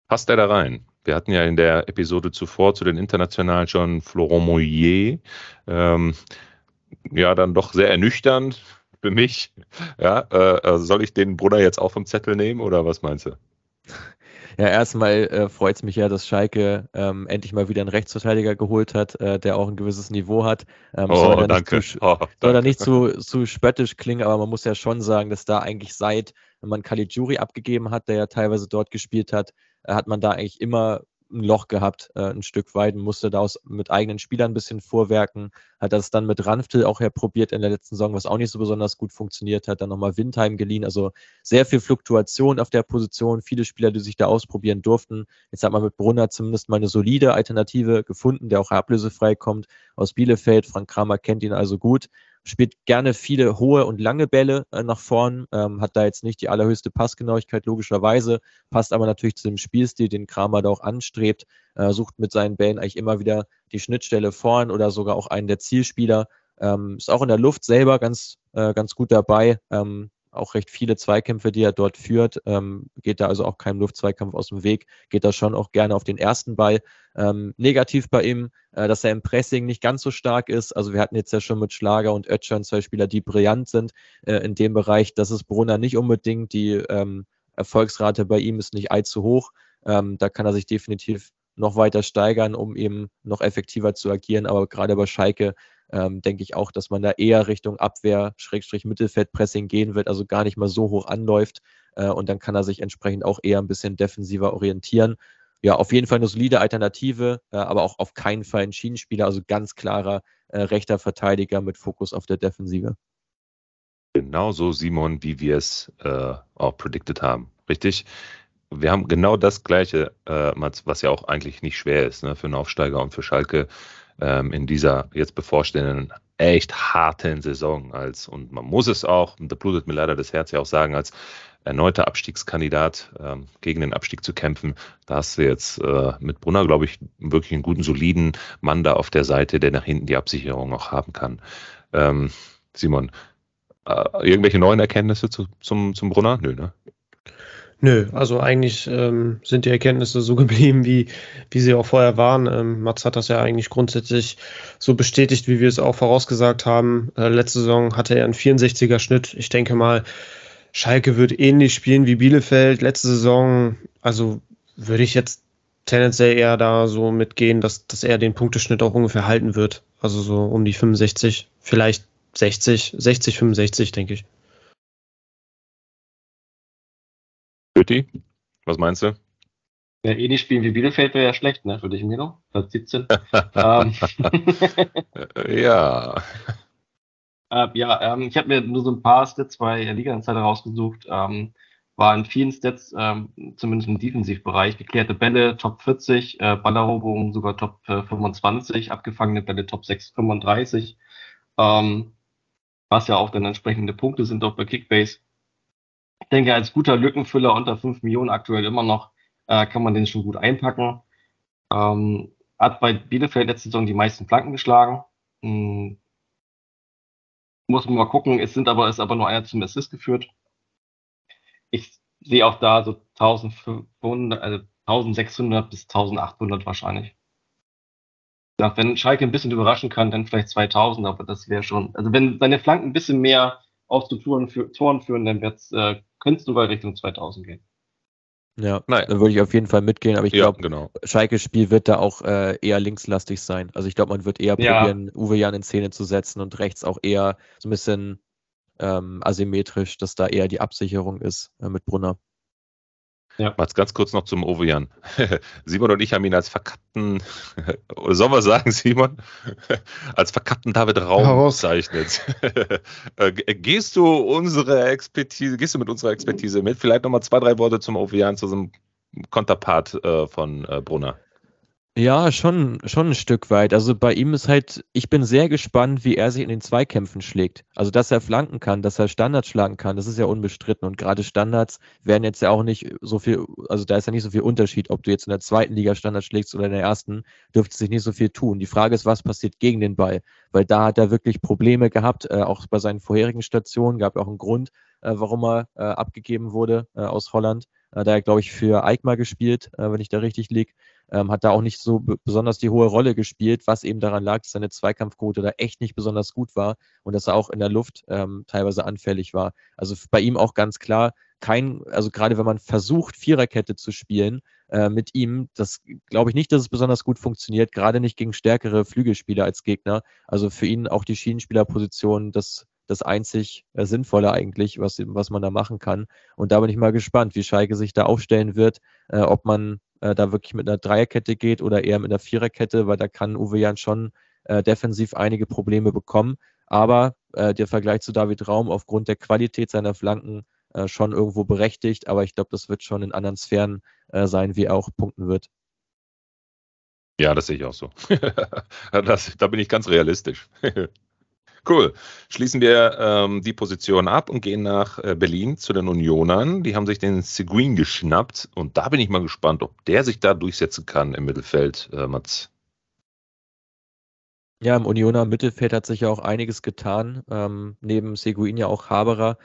passt der da rein? Wir hatten ja in der Episode zuvor zu den Internationalen schon Florent Moyer. Ähm, ja, dann doch sehr ernüchternd für mich. Ja, äh, äh, soll ich den Brunner jetzt auch vom Zettel nehmen oder was meinst du? Ja, erstmal äh, freut es mich ja, dass Schalke ähm, endlich mal wieder einen Rechtsverteidiger geholt hat, äh, der auch ein gewisses Niveau hat. Ähm, oh, soll danke. Zu, oh, soll da nicht zu, zu spöttisch klingen, aber man muss ja schon sagen, dass da eigentlich seit man Caligiuri abgegeben hat, der ja teilweise dort gespielt hat, äh, hat man da eigentlich immer ein Loch gehabt, äh, ein Stück weit, musste daraus mit eigenen Spielern ein bisschen vorwerken. Hat das dann mit Ranftel auch herprobiert in der letzten Saison, was auch nicht so besonders gut funktioniert hat. Dann nochmal Windheim geliehen. Also sehr viel Fluktuation auf der Position, viele Spieler, die sich da ausprobieren durften. Jetzt hat man mit Brunner zumindest mal eine solide Alternative gefunden, der auch ablösefrei kommt aus Bielefeld. Frank Kramer kennt ihn also gut spielt gerne viele hohe und lange Bälle äh, nach vorn, ähm, hat da jetzt nicht die allerhöchste Passgenauigkeit, logischerweise, passt aber natürlich zu dem Spielstil, den Kramer da auch anstrebt, äh, sucht mit seinen Bällen eigentlich immer wieder die Schnittstelle vorn oder sogar auch einen der Zielspieler. Ähm, ist auch in der Luft selber ganz, äh, ganz gut dabei. Ähm, auch recht viele Zweikämpfe, die er dort führt. Ähm, geht da also auch keinem Luftzweikampf aus dem Weg, geht da schon auch gerne auf den ersten Ball. Ähm, negativ bei ihm, äh, dass er im Pressing nicht ganz so stark ist. Also wir hatten jetzt ja schon mit Schlager und Ötschern zwei Spieler, die brillant sind äh, in dem Bereich. Das ist Brunner nicht unbedingt. Die ähm, Erfolgsrate bei ihm ist nicht allzu hoch. Ähm, da kann er sich definitiv noch weiter steigern, um eben noch effektiver zu agieren. Aber gerade bei Schalke ähm, denke ich auch, dass man da eher Richtung Abwehr, Schrägstrich Mittelfeldpressing gehen wird, also gar nicht mal so hoch anläuft. Äh, und dann kann er sich entsprechend auch eher ein bisschen defensiver orientieren. Ja, auf jeden Fall eine solide Alternative, äh, aber auch auf keinen Fall ein Schienenspieler, also ganz klarer äh, rechter Verteidiger mit Fokus auf der Defensive. Genauso, Simon, wie wir es äh, auch predicted haben. Richtig? Wir haben genau das Gleiche, äh, was ja auch eigentlich nicht schwer ist ne, für einen Aufsteiger und für Schalke ähm, in dieser jetzt bevorstehenden echt harten Saison als, und man muss es auch, da blutet mir leider das Herz ja auch sagen, als erneuter Abstiegskandidat ähm, gegen den Abstieg zu kämpfen. Da hast du jetzt äh, mit Brunner, glaube ich, wirklich einen guten, soliden Mann da auf der Seite, der nach hinten die Absicherung auch haben kann. Ähm, Simon, äh, irgendwelche neuen Erkenntnisse zu, zum, zum Brunner? Nö, ne? Nö, also eigentlich ähm, sind die Erkenntnisse so (laughs) geblieben, wie, wie sie auch vorher waren. Ähm, Mats hat das ja eigentlich grundsätzlich so bestätigt, wie wir es auch vorausgesagt haben. Äh, letzte Saison hatte er einen 64er Schnitt. Ich denke mal, Schalke wird ähnlich spielen wie Bielefeld. Letzte Saison, also würde ich jetzt tendenziell eher da so mitgehen, dass, dass er den Punkteschnitt auch ungefähr halten wird. Also so um die 65, vielleicht 60, 60, 65, denke ich. Pötti, was meinst du? Ja, eh nicht spielen wie Bielefeld wäre ja schlecht, ne? Für dich, Milo. Platz 17. (laughs) ähm. ja. (laughs) Äh, ja, ähm, ich habe mir nur so ein paar Stats bei Liga-Insider rausgesucht. Ähm, war in vielen Stats, ähm, zumindest im Defensivbereich, geklärte Bälle Top 40, äh, Balleroberung sogar Top äh, 25, abgefangene Bälle Top 6, 35. Ähm, was ja auch dann entsprechende Punkte sind auch bei Kickbase. Ich denke, als guter Lückenfüller unter 5 Millionen aktuell immer noch, äh, kann man den schon gut einpacken. Ähm, hat bei Bielefeld letzte Saison die meisten Flanken geschlagen. Hm, muss man mal gucken. Es sind aber, ist aber nur einer zum Assist geführt. Ich sehe auch da so 1500, also 1600 bis 1800 wahrscheinlich. Ja, wenn Schalke ein bisschen überraschen kann, dann vielleicht 2000, aber das wäre schon, also wenn seine Flanken ein bisschen mehr auch zu Toren, führen, dann äh, könnte es sogar Richtung 2000 gehen. Ja, naja. da würde ich auf jeden Fall mitgehen, aber ich ja, glaube, genau. Schalkes Spiel wird da auch äh, eher linkslastig sein. Also ich glaube, man wird eher ja. probieren, Uwe Jan in Szene zu setzen und rechts auch eher so ein bisschen ähm, asymmetrisch, dass da eher die Absicherung ist äh, mit Brunner. Ja. Mal ganz kurz noch zum Ovejan. (laughs) Simon und ich haben ihn als verkappten, (laughs) oder sollen wir sagen, (laughs) Simon, als verkappten David Raum bezeichnet. Äh, gehst du unsere Expertise, gehst du mit unserer Expertise mit? Vielleicht nochmal zwei, drei Worte zum Ovejan, zu diesem Konterpart äh, von äh, Brunner. Ja, schon, schon ein Stück weit. Also bei ihm ist halt, ich bin sehr gespannt, wie er sich in den Zweikämpfen schlägt. Also, dass er flanken kann, dass er Standards schlagen kann, das ist ja unbestritten. Und gerade Standards werden jetzt ja auch nicht so viel, also da ist ja nicht so viel Unterschied, ob du jetzt in der zweiten Liga Standards schlägst oder in der ersten, dürfte sich nicht so viel tun. Die Frage ist, was passiert gegen den Ball? Weil da hat er wirklich Probleme gehabt, äh, auch bei seinen vorherigen Stationen, gab ja auch einen Grund, äh, warum er äh, abgegeben wurde äh, aus Holland. Äh, da er, glaube ich, für Eikmar gespielt, äh, wenn ich da richtig liege ähm, hat da auch nicht so besonders die hohe Rolle gespielt, was eben daran lag, dass seine Zweikampfquote da echt nicht besonders gut war und dass er auch in der Luft ähm, teilweise anfällig war. Also bei ihm auch ganz klar, kein, also gerade wenn man versucht, Viererkette zu spielen äh, mit ihm, das glaube ich nicht, dass es besonders gut funktioniert, gerade nicht gegen stärkere Flügelspieler als Gegner. Also für ihn auch die Schienenspielerposition, das das einzig äh, Sinnvolle eigentlich, was, was man da machen kann. Und da bin ich mal gespannt, wie Schalke sich da aufstellen wird, äh, ob man äh, da wirklich mit einer Dreierkette geht oder eher mit einer Viererkette, weil da kann Uwe Jan schon äh, defensiv einige Probleme bekommen. Aber äh, der Vergleich zu David Raum aufgrund der Qualität seiner Flanken äh, schon irgendwo berechtigt. Aber ich glaube, das wird schon in anderen Sphären äh, sein, wie er auch punkten wird. Ja, das sehe ich auch so. (laughs) das, da bin ich ganz realistisch. (laughs) Cool. Schließen wir ähm, die Position ab und gehen nach äh, Berlin zu den Unionern. Die haben sich den Seguin geschnappt und da bin ich mal gespannt, ob der sich da durchsetzen kann im Mittelfeld, äh, Mats. Ja, im Unioner Mittelfeld hat sich ja auch einiges getan. Ähm, neben Seguin ja auch Haberer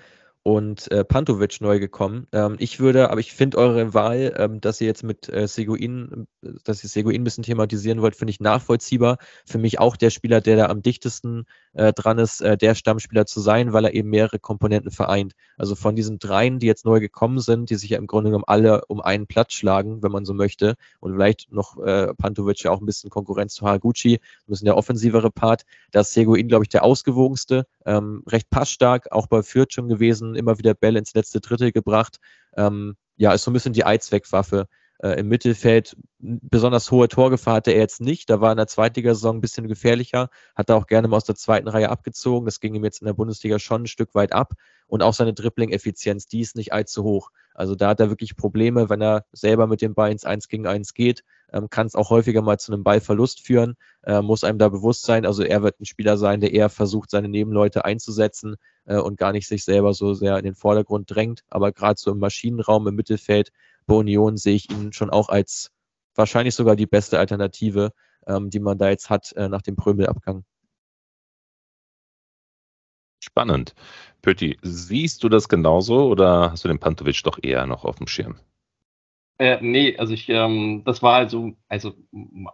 und äh, Pantovic neu gekommen. Ähm, ich würde, aber ich finde eure Wahl, ähm, dass ihr jetzt mit äh, Seguin, dass ihr Seguin ein bisschen thematisieren wollt, finde ich nachvollziehbar. Für mich auch der Spieler, der da am dichtesten äh, dran ist, äh, der Stammspieler zu sein, weil er eben mehrere Komponenten vereint. Also von diesen dreien, die jetzt neu gekommen sind, die sich ja im Grunde genommen alle um einen Platz schlagen, wenn man so möchte, und vielleicht noch äh, Pantovic ja auch ein bisschen Konkurrenz zu Haraguchi, ein bisschen der offensivere Part, da ist Seguin, glaube ich, der ausgewogenste, ähm, recht passstark, auch bei Fürth schon gewesen, immer wieder Bälle ins letzte Drittel gebracht. Ähm, ja, ist so ein bisschen die Allzweckwaffe äh, im Mittelfeld. Besonders hohe Torgefahr hatte er jetzt nicht. Da war in der Zweitligasaison ein bisschen gefährlicher, hat er auch gerne mal aus der zweiten Reihe abgezogen. Das ging ihm jetzt in der Bundesliga schon ein Stück weit ab. Und auch seine Dribbling-Effizienz, die ist nicht allzu hoch. Also da hat er wirklich Probleme, wenn er selber mit dem Ball ins 1 gegen 1 geht, ähm, kann es auch häufiger mal zu einem Ballverlust führen, äh, muss einem da bewusst sein. Also er wird ein Spieler sein, der eher versucht, seine Nebenleute einzusetzen äh, und gar nicht sich selber so sehr in den Vordergrund drängt. Aber gerade so im Maschinenraum, im Mittelfeld bei Union sehe ich ihn schon auch als wahrscheinlich sogar die beste Alternative, ähm, die man da jetzt hat äh, nach dem Prömel-Abgang. Spannend. Pötti, siehst du das genauso oder hast du den Pantovic doch eher noch auf dem Schirm? Äh, nee, also ich, ähm, das war also, also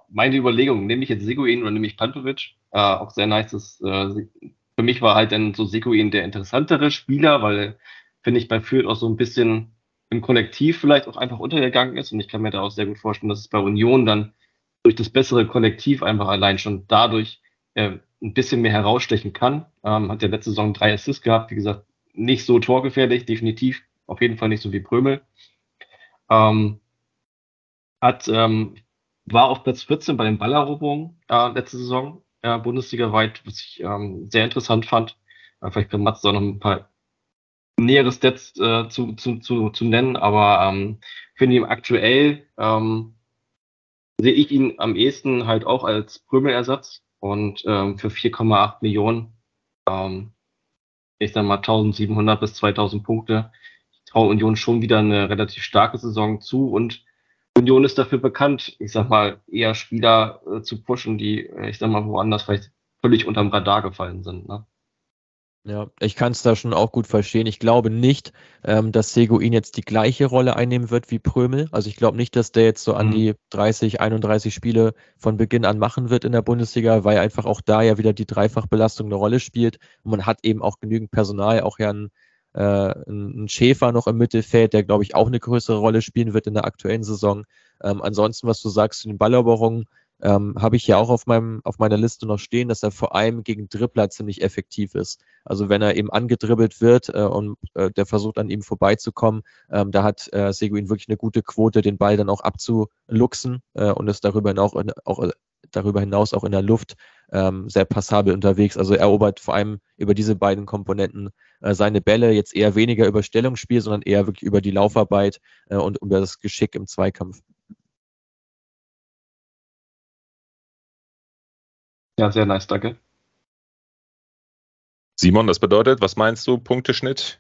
meine Überlegung, nehme ich jetzt Seguin oder nehme ich Pantovic? Äh, auch sehr nice, dass, äh, für mich war halt dann so Seguin der interessantere Spieler, weil, finde ich, bei Fürth auch so ein bisschen im Kollektiv vielleicht auch einfach untergegangen ist. Und ich kann mir da auch sehr gut vorstellen, dass es bei Union dann durch das bessere Kollektiv einfach allein schon dadurch äh, ein bisschen mehr herausstechen kann. Ähm, hat ja letzte Saison drei Assists gehabt. Wie gesagt, nicht so torgefährlich, definitiv. Auf jeden Fall nicht so wie Prömel. Ähm, hat, ähm, war auf Platz 14 bei den Balleroberungen äh, letzte Saison, äh, Bundesliga weit, was ich ähm, sehr interessant fand. Äh, vielleicht kann Mats da noch ein paar nähere Stats äh, zu, zu, zu, zu nennen, aber ähm, finde ihn aktuell ähm, sehe ich ihn am ehesten halt auch als Prömelersatz und ähm, für 4,8 Millionen, ähm, ich sag mal 1700 bis 2000 Punkte. Ich traue Union schon wieder eine relativ starke Saison zu und Union ist dafür bekannt, ich sag mal, eher Spieler äh, zu pushen, die, äh, ich sag mal, woanders vielleicht völlig unterm Radar gefallen sind. Ne? Ja, ich kann es da schon auch gut verstehen. Ich glaube nicht, ähm, dass Seguin jetzt die gleiche Rolle einnehmen wird wie Prömel. Also ich glaube nicht, dass der jetzt so an mhm. die 30, 31 Spiele von Beginn an machen wird in der Bundesliga, weil einfach auch da ja wieder die Dreifachbelastung eine Rolle spielt. Und man hat eben auch genügend Personal, auch ja ein äh, ein Schäfer noch im Mittelfeld, der, glaube ich, auch eine größere Rolle spielen wird in der aktuellen Saison. Ähm, ansonsten, was du sagst zu den Balleroberungen, ähm, habe ich ja auch auf, meinem, auf meiner Liste noch stehen, dass er vor allem gegen Dribbler ziemlich effektiv ist. Also wenn er eben angedribbelt wird äh, und äh, der versucht an ihm vorbeizukommen, ähm, da hat äh, Seguin wirklich eine gute Quote, den Ball dann auch abzuluxen äh, und ist darüber hinaus, auch, äh, darüber hinaus auch in der Luft ähm, sehr passabel unterwegs. Also er erobert vor allem über diese beiden Komponenten äh, seine Bälle, jetzt eher weniger über Stellungsspiel, sondern eher wirklich über die Laufarbeit äh, und über das Geschick im Zweikampf. Ja, sehr nice, danke. Simon, das bedeutet, was meinst du, Punkteschnitt?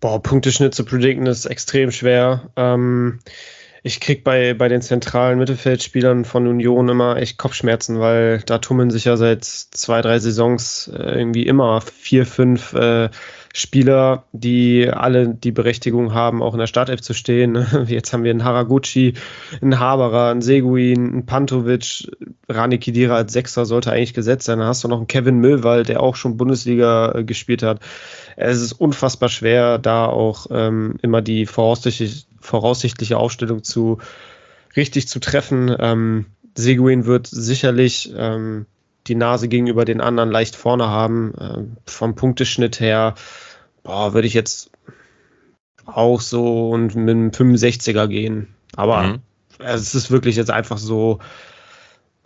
Boah, Punkteschnitt zu predikten ist extrem schwer. Ähm, ich krieg bei, bei den zentralen Mittelfeldspielern von Union immer echt Kopfschmerzen, weil da tummeln sich ja seit zwei, drei Saisons äh, irgendwie immer vier, fünf äh, Spieler, die alle die Berechtigung haben, auch in der Startelf zu stehen. (laughs) Jetzt haben wir einen Haraguchi, einen Haberer, einen Seguin, einen Pantovic, Rani Kidira als Sechser sollte eigentlich gesetzt sein. Dann hast du noch einen Kevin Möwald, der auch schon Bundesliga äh, gespielt hat. Es ist unfassbar schwer, da auch ähm, immer die voraussichtliche, voraussichtliche Aufstellung zu richtig zu treffen. Ähm, Seguin wird sicherlich ähm, die Nase gegenüber den anderen leicht vorne haben. Ähm, vom Punkteschnitt her, boah, würde ich jetzt auch so und mit einem 65er gehen. Aber mhm. es ist wirklich jetzt einfach so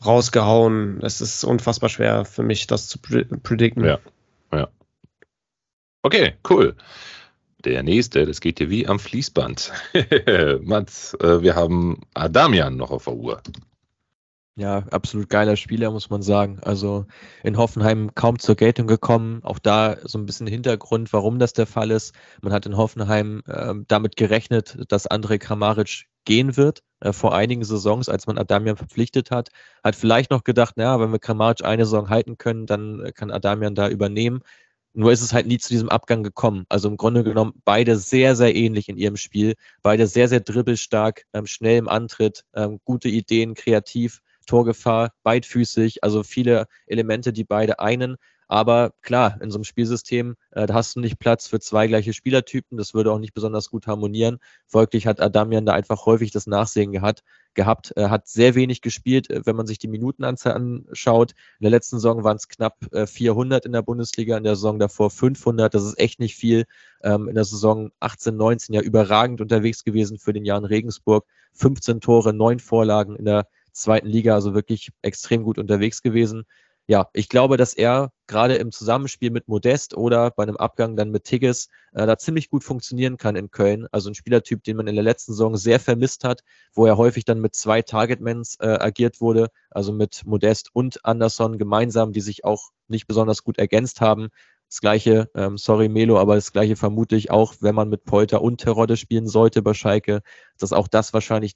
rausgehauen. Es ist unfassbar schwer für mich, das zu predikten. Ja, ja. Okay, cool. Der nächste, das geht hier wie am Fließband. (laughs) Mats, äh, wir haben Adamian noch auf der Uhr. Ja, absolut geiler Spieler, muss man sagen. Also in Hoffenheim kaum zur Geltung gekommen. Auch da so ein bisschen Hintergrund, warum das der Fall ist. Man hat in Hoffenheim äh, damit gerechnet, dass André Kramaric gehen wird. Äh, vor einigen Saisons, als man Adamian verpflichtet hat, hat vielleicht noch gedacht, naja, wenn wir Kramaric eine Saison halten können, dann kann Adamian da übernehmen. Nur ist es halt nie zu diesem Abgang gekommen. Also im Grunde genommen beide sehr, sehr ähnlich in ihrem Spiel. Beide sehr, sehr dribbelstark, ähm, schnell im Antritt, ähm, gute Ideen, kreativ. Torgefahr, beidfüßig, also viele Elemente, die beide einen. Aber klar, in so einem Spielsystem, äh, da hast du nicht Platz für zwei gleiche Spielertypen. Das würde auch nicht besonders gut harmonieren. Folglich hat Adamian da einfach häufig das Nachsehen gehabt. gehabt. Er hat sehr wenig gespielt, äh, wenn man sich die Minutenanzahl anschaut. In der letzten Saison waren es knapp äh, 400 in der Bundesliga, in der Saison davor 500. Das ist echt nicht viel. Ähm, in der Saison 18, 19 ja überragend unterwegs gewesen für den Jahren Regensburg. 15 Tore, 9 Vorlagen in der zweiten Liga, also wirklich extrem gut unterwegs gewesen. Ja, ich glaube, dass er gerade im Zusammenspiel mit Modest oder bei einem Abgang dann mit Tigges äh, da ziemlich gut funktionieren kann in Köln. Also ein Spielertyp, den man in der letzten Saison sehr vermisst hat, wo er häufig dann mit zwei Targetmans äh, agiert wurde, also mit Modest und Anderson gemeinsam, die sich auch nicht besonders gut ergänzt haben. Das gleiche, ähm, sorry Melo, aber das gleiche vermute ich auch, wenn man mit Polter und Terodde spielen sollte bei Schalke, dass auch das wahrscheinlich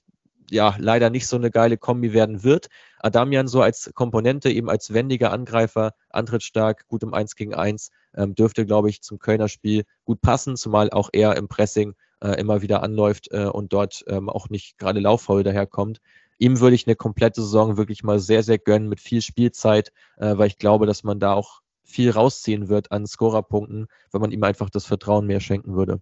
ja leider nicht so eine geile Kombi werden wird. Adamian so als Komponente, eben als wendiger Angreifer, antrittstark, gut im 1 gegen 1, ähm, dürfte, glaube ich, zum Kölner Spiel gut passen, zumal auch er im Pressing äh, immer wieder anläuft äh, und dort ähm, auch nicht gerade lauffaul daherkommt. Ihm würde ich eine komplette Saison wirklich mal sehr, sehr gönnen mit viel Spielzeit, äh, weil ich glaube, dass man da auch viel rausziehen wird an Scorerpunkten, wenn man ihm einfach das Vertrauen mehr schenken würde.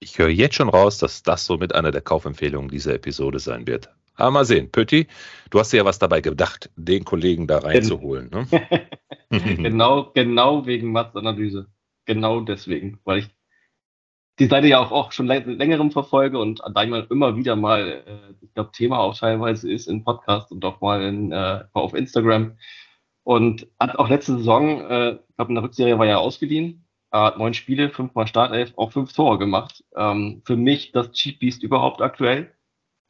Ich höre jetzt schon raus, dass das so mit einer der Kaufempfehlungen dieser Episode sein wird. Aber mal sehen, Pötti, du hast dir ja was dabei gedacht, den Kollegen da reinzuholen. Ne? (laughs) genau, genau wegen Mats Analyse. Genau deswegen, weil ich die Seite ja auch, auch schon längerem verfolge und einmal immer wieder mal, äh, ich glaube, Thema auch teilweise ist in Podcast und auch mal in, äh, auf Instagram. Und hat auch letzte Saison, äh, ich glaube, in der Rückserie war ja ausgeliehen äh, neun Spiele, fünfmal Startelf, auch fünf Tore gemacht. Ähm, für mich das Cheat Beast überhaupt aktuell.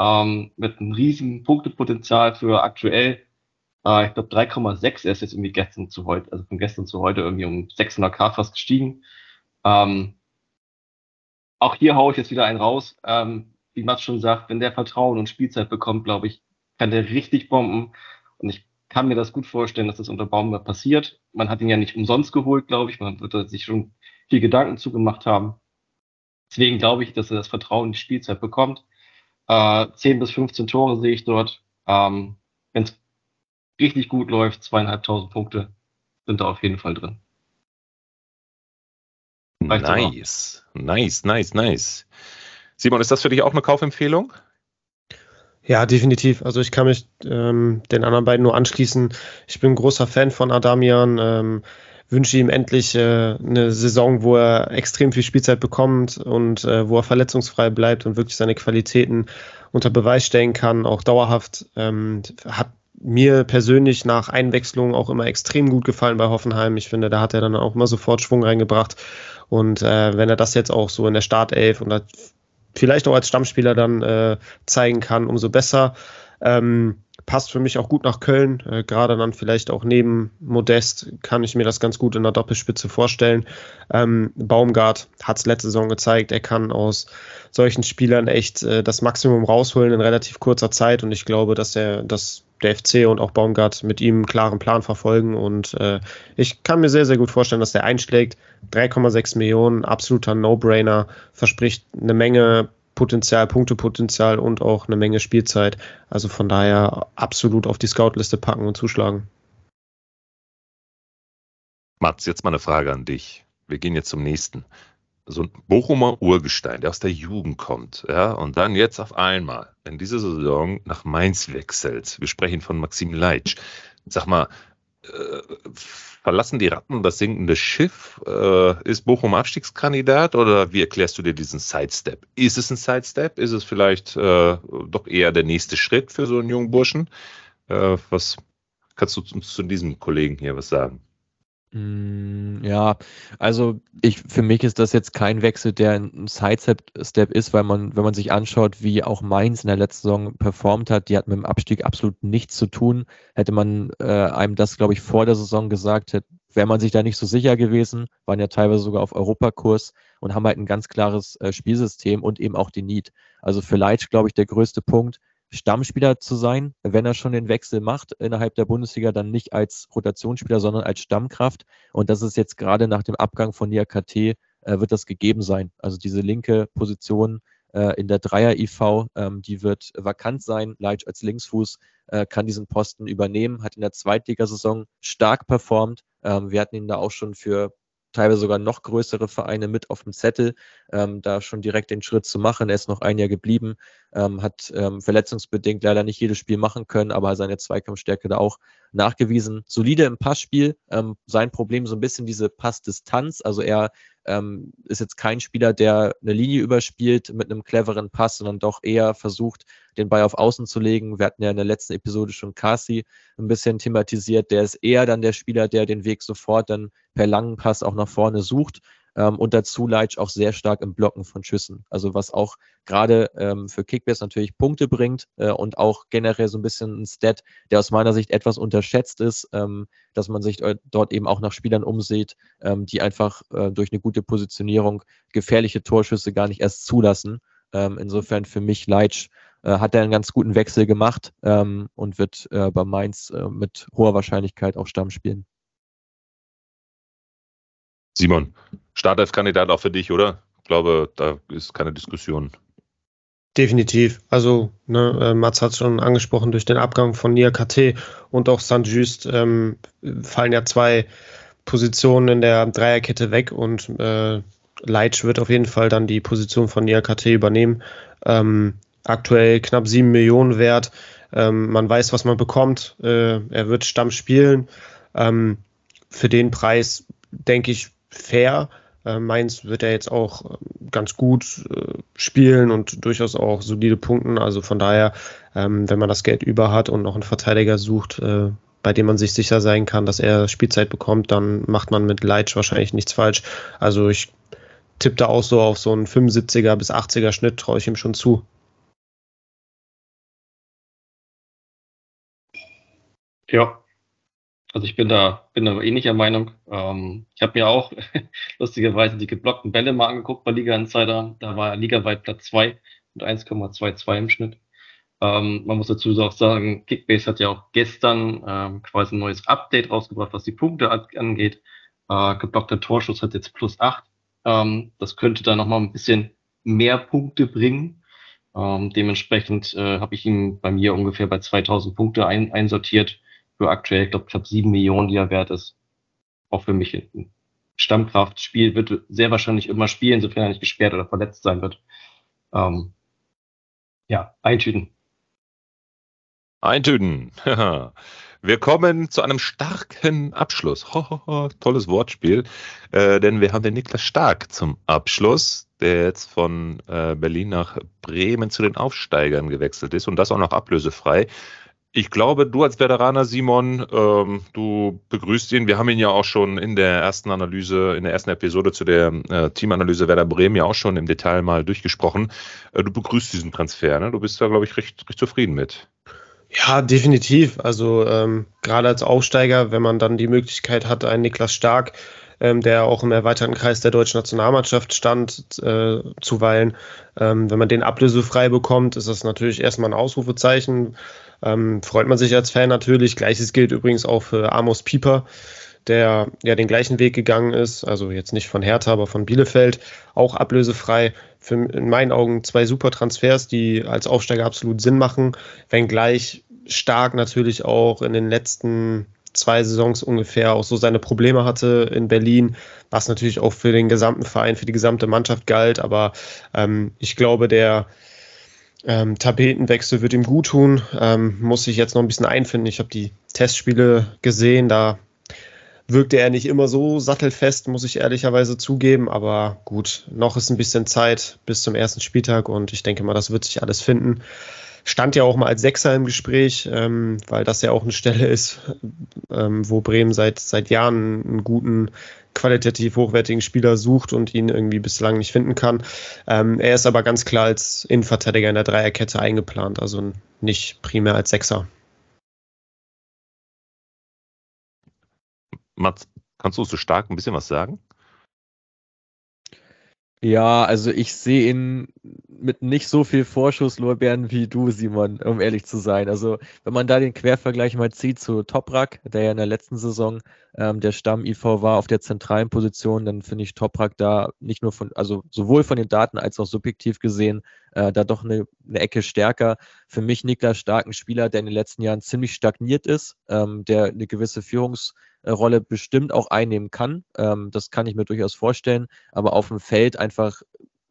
Ähm, mit einem riesen Punktepotenzial für aktuell. Äh, ich glaube 3,6. Er ist jetzt irgendwie gestern zu heute, also von gestern zu heute irgendwie um 600k fast gestiegen. Ähm, auch hier haue ich jetzt wieder einen raus. Ähm, wie Mats schon sagt, wenn der Vertrauen und Spielzeit bekommt, glaube ich, kann der richtig bomben. Und ich kann mir das gut vorstellen, dass das unter Baumgart passiert. Man hat ihn ja nicht umsonst geholt, glaube ich. Man wird sich schon viel Gedanken zugemacht haben. Deswegen glaube ich, dass er das Vertrauen in die Spielzeit bekommt. Äh, 10 bis 15 Tore sehe ich dort. Ähm, Wenn es richtig gut läuft, zweieinhalbtausend Punkte sind da auf jeden Fall drin. Nice, nice, nice, nice. Simon, ist das für dich auch eine Kaufempfehlung? Ja, definitiv. Also ich kann mich ähm, den anderen beiden nur anschließen. Ich bin ein großer Fan von Adamian. Ähm, wünsche ihm endlich äh, eine Saison, wo er extrem viel Spielzeit bekommt und äh, wo er verletzungsfrei bleibt und wirklich seine Qualitäten unter Beweis stellen kann, auch dauerhaft. Ähm, hat mir persönlich nach Einwechslung auch immer extrem gut gefallen bei Hoffenheim. Ich finde, da hat er dann auch immer sofort Schwung reingebracht. Und äh, wenn er das jetzt auch so in der Startelf und vielleicht auch als Stammspieler dann äh, zeigen kann, umso besser. Ähm, passt für mich auch gut nach Köln. Äh, Gerade dann vielleicht auch neben Modest kann ich mir das ganz gut in der Doppelspitze vorstellen. Ähm, Baumgart hat es letzte Saison gezeigt, er kann aus solchen Spielern echt äh, das Maximum rausholen in relativ kurzer Zeit und ich glaube, dass er dass der FC und auch Baumgart mit ihm einen klaren Plan verfolgen und äh, ich kann mir sehr, sehr gut vorstellen, dass der einschlägt. 3,6 Millionen, absoluter No-Brainer, verspricht eine Menge Potenzial, Punktepotenzial und auch eine Menge Spielzeit. Also von daher absolut auf die Scoutliste packen und zuschlagen. Mats, jetzt mal eine Frage an dich. Wir gehen jetzt zum nächsten. So ein Bochumer Urgestein, der aus der Jugend kommt, ja, und dann jetzt auf einmal in dieser Saison nach Mainz wechselt. Wir sprechen von Maxim Leitsch. Sag mal, äh, verlassen die Ratten das sinkende Schiff? Äh, ist Bochum Abstiegskandidat oder wie erklärst du dir diesen Sidestep? Ist es ein Sidestep? Ist es vielleicht äh, doch eher der nächste Schritt für so einen jungen Burschen? Äh, was kannst du uns zu diesem Kollegen hier was sagen? Mm, ja, also ich, für mich ist das jetzt kein Wechsel, der ein Sidestep ist, weil man, wenn man sich anschaut, wie auch Mainz in der letzten Saison performt hat, die hat mit dem Abstieg absolut nichts zu tun. Hätte man äh, einem das, glaube ich, vor der Saison gesagt, wäre man sich da nicht so sicher gewesen, waren ja teilweise sogar auf Europakurs und haben halt ein ganz klares äh, Spielsystem und eben auch die Need. Also für Leitsch, glaube ich, der größte Punkt, Stammspieler zu sein, wenn er schon den Wechsel macht innerhalb der Bundesliga, dann nicht als Rotationsspieler, sondern als Stammkraft. Und das ist jetzt gerade nach dem Abgang von Nia KT, äh, wird das gegeben sein. Also diese linke Position äh, in der Dreier-IV, ähm, die wird vakant sein. Leitsch als Linksfuß äh, kann diesen Posten übernehmen, hat in der Zweitligasaison stark performt. Ähm, wir hatten ihn da auch schon für teilweise sogar noch größere Vereine mit auf dem Zettel, ähm, da schon direkt den Schritt zu machen. Er ist noch ein Jahr geblieben, ähm, hat ähm, verletzungsbedingt leider nicht jedes Spiel machen können, aber seine Zweikampfstärke da auch nachgewiesen. Solide im Passspiel. Ähm, sein Problem so ein bisschen diese Passdistanz. Also er ähm, ist jetzt kein Spieler, der eine Linie überspielt mit einem cleveren Pass, sondern doch eher versucht, den Ball auf Außen zu legen. Wir hatten ja in der letzten Episode schon Kasi ein bisschen thematisiert. Der ist eher dann der Spieler, der den Weg sofort dann per langen Pass auch nach vorne sucht. Ähm, und dazu Leitsch auch sehr stark im Blocken von Schüssen. Also was auch gerade ähm, für Kickbase natürlich Punkte bringt äh, und auch generell so ein bisschen ein Stat, der aus meiner Sicht etwas unterschätzt ist, ähm, dass man sich dort eben auch nach Spielern umsieht, ähm, die einfach äh, durch eine gute Positionierung gefährliche Torschüsse gar nicht erst zulassen. Ähm, insofern für mich Leitsch äh, hat er einen ganz guten Wechsel gemacht ähm, und wird äh, bei Mainz äh, mit hoher Wahrscheinlichkeit auch Stamm spielen. Simon, Startelf-Kandidat auch für dich, oder? Ich glaube, da ist keine Diskussion. Definitiv. Also, ne, äh, Mats hat es schon angesprochen, durch den Abgang von Nia KT und auch St. Just ähm, fallen ja zwei Positionen in der Dreierkette weg und äh, Leitsch wird auf jeden Fall dann die Position von Nia KT übernehmen. Ähm, aktuell knapp sieben Millionen wert. Ähm, man weiß, was man bekommt. Äh, er wird Stamm spielen. Ähm, für den Preis, denke ich, fair. Äh, Mainz wird er jetzt auch äh, ganz gut äh, spielen und durchaus auch solide punkten. Also von daher, ähm, wenn man das Geld über hat und noch einen Verteidiger sucht, äh, bei dem man sich sicher sein kann, dass er Spielzeit bekommt, dann macht man mit Leitsch wahrscheinlich nichts falsch. Also ich tippe da auch so auf so einen 75er bis 80er Schnitt, traue ich ihm schon zu. Ja, also ich bin da, bin da ähnlicher Meinung. Ähm, ich habe mir auch (laughs) lustigerweise die geblockten Bälle mal angeguckt bei Liga Insider. Da war er ligaweit Platz 2 mit 1,22 im Schnitt. Ähm, man muss dazu auch sagen, Kickbase hat ja auch gestern ähm, quasi ein neues Update rausgebracht, was die Punkte angeht. Äh, geblockter Torschuss hat jetzt plus 8. Ähm, das könnte da nochmal ein bisschen mehr Punkte bringen. Ähm, dementsprechend äh, habe ich ihn bei mir ungefähr bei 2000 Punkte ein, einsortiert für aktuell, ich glaube, knapp sieben Millionen, die er wert ist. Auch für mich hinten. Stammkraft spielt, wird sehr wahrscheinlich immer spielen, sofern er nicht gesperrt oder verletzt sein wird. Ähm, ja, eintüten. Eintüten. (laughs) Wir kommen zu einem starken Abschluss. (laughs) Tolles Wortspiel, äh, denn wir haben den Niklas Stark zum Abschluss, der jetzt von äh, Berlin nach Bremen zu den Aufsteigern gewechselt ist und das auch noch ablösefrei. Ich glaube, du als Veteraner, Simon, ähm, du begrüßt ihn. Wir haben ihn ja auch schon in der ersten Analyse, in der ersten Episode zu der äh, Teamanalyse Werder Bremen ja auch schon im Detail mal durchgesprochen. Äh, du begrüßt diesen Transfer, ne? Du bist da, glaube ich, recht, recht zufrieden mit. Ja, definitiv. Also ähm, gerade als Aufsteiger, wenn man dann die Möglichkeit hat, einen Niklas Stark, ähm, der auch im erweiterten Kreis der deutschen Nationalmannschaft stand, äh, zuweilen, ähm, wenn man den ablösefrei bekommt, ist das natürlich erstmal ein Ausrufezeichen. Ähm, freut man sich als Fan natürlich. Gleiches gilt übrigens auch für Amos Pieper, der ja den gleichen Weg gegangen ist, also jetzt nicht von Hertha, aber von Bielefeld, auch ablösefrei. Für, in meinen Augen zwei super Transfers, die als Aufsteiger absolut Sinn machen, wenngleich stark natürlich auch in den letzten zwei Saisons ungefähr auch so seine Probleme hatte in Berlin, was natürlich auch für den gesamten Verein, für die gesamte Mannschaft galt. Aber ähm, ich glaube, der ähm, Tapetenwechsel wird ihm gut tun. Ähm, muss sich jetzt noch ein bisschen einfinden. Ich habe die Testspiele gesehen, da wirkte er nicht immer so sattelfest, muss ich ehrlicherweise zugeben. Aber gut, noch ist ein bisschen Zeit bis zum ersten Spieltag und ich denke mal, das wird sich alles finden. Stand ja auch mal als Sechser im Gespräch, ähm, weil das ja auch eine Stelle ist, ähm, wo Bremen seit, seit Jahren einen guten, qualitativ hochwertigen Spieler sucht und ihn irgendwie bislang nicht finden kann. Ähm, er ist aber ganz klar als Innenverteidiger in der Dreierkette eingeplant, also nicht primär als Sechser. Mats, kannst du so stark ein bisschen was sagen? Ja, also ich sehe ihn mit nicht so viel Vorschusslorbeeren wie du, Simon, um ehrlich zu sein. Also wenn man da den Quervergleich mal zieht zu Toprak, der ja in der letzten Saison ähm, der Stamm-IV war auf der zentralen Position, dann finde ich Toprak da nicht nur von, also sowohl von den Daten als auch subjektiv gesehen, äh, da doch eine, eine Ecke stärker. Für mich Niklas Stark ein Spieler, der in den letzten Jahren ziemlich stagniert ist, ähm, der eine gewisse Führungs- Rolle bestimmt auch einnehmen kann. Ähm, das kann ich mir durchaus vorstellen, aber auf dem Feld einfach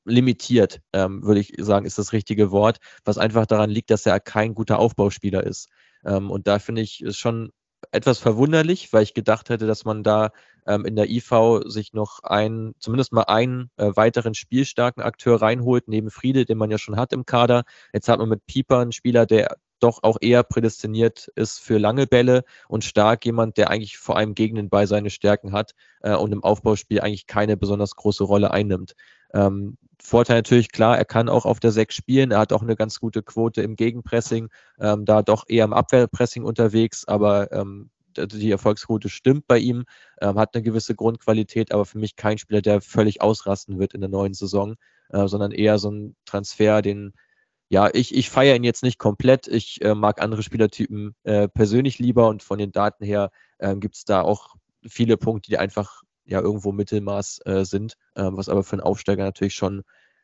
limitiert, ähm, würde ich sagen, ist das richtige Wort, was einfach daran liegt, dass er kein guter Aufbauspieler ist. Ähm, und da finde ich es schon etwas verwunderlich, weil ich gedacht hätte, dass man da ähm, in der IV sich noch einen, zumindest mal einen äh, weiteren spielstarken Akteur reinholt, neben Friede, den man ja schon hat im Kader. Jetzt hat man mit Pieper einen Spieler, der doch auch eher prädestiniert ist für lange Bälle und stark jemand, der eigentlich vor allem gegen den Ball seine Stärken hat äh, und im Aufbauspiel eigentlich keine besonders große Rolle einnimmt. Ähm, Vorteil natürlich klar, er kann auch auf der 6 spielen, er hat auch eine ganz gute Quote im Gegenpressing, ähm, da doch eher im Abwehrpressing unterwegs, aber ähm, die Erfolgsquote stimmt bei ihm, ähm, hat eine gewisse Grundqualität, aber für mich kein Spieler, der völlig ausrasten wird in der neuen Saison, äh, sondern eher so ein Transfer, den ja, ich, ich feiere ihn jetzt nicht komplett. Ich äh, mag andere Spielertypen äh, persönlich lieber und von den Daten her äh, gibt es da auch viele Punkte, die einfach ja irgendwo Mittelmaß äh, sind, äh, was aber für einen Aufsteiger natürlich schon,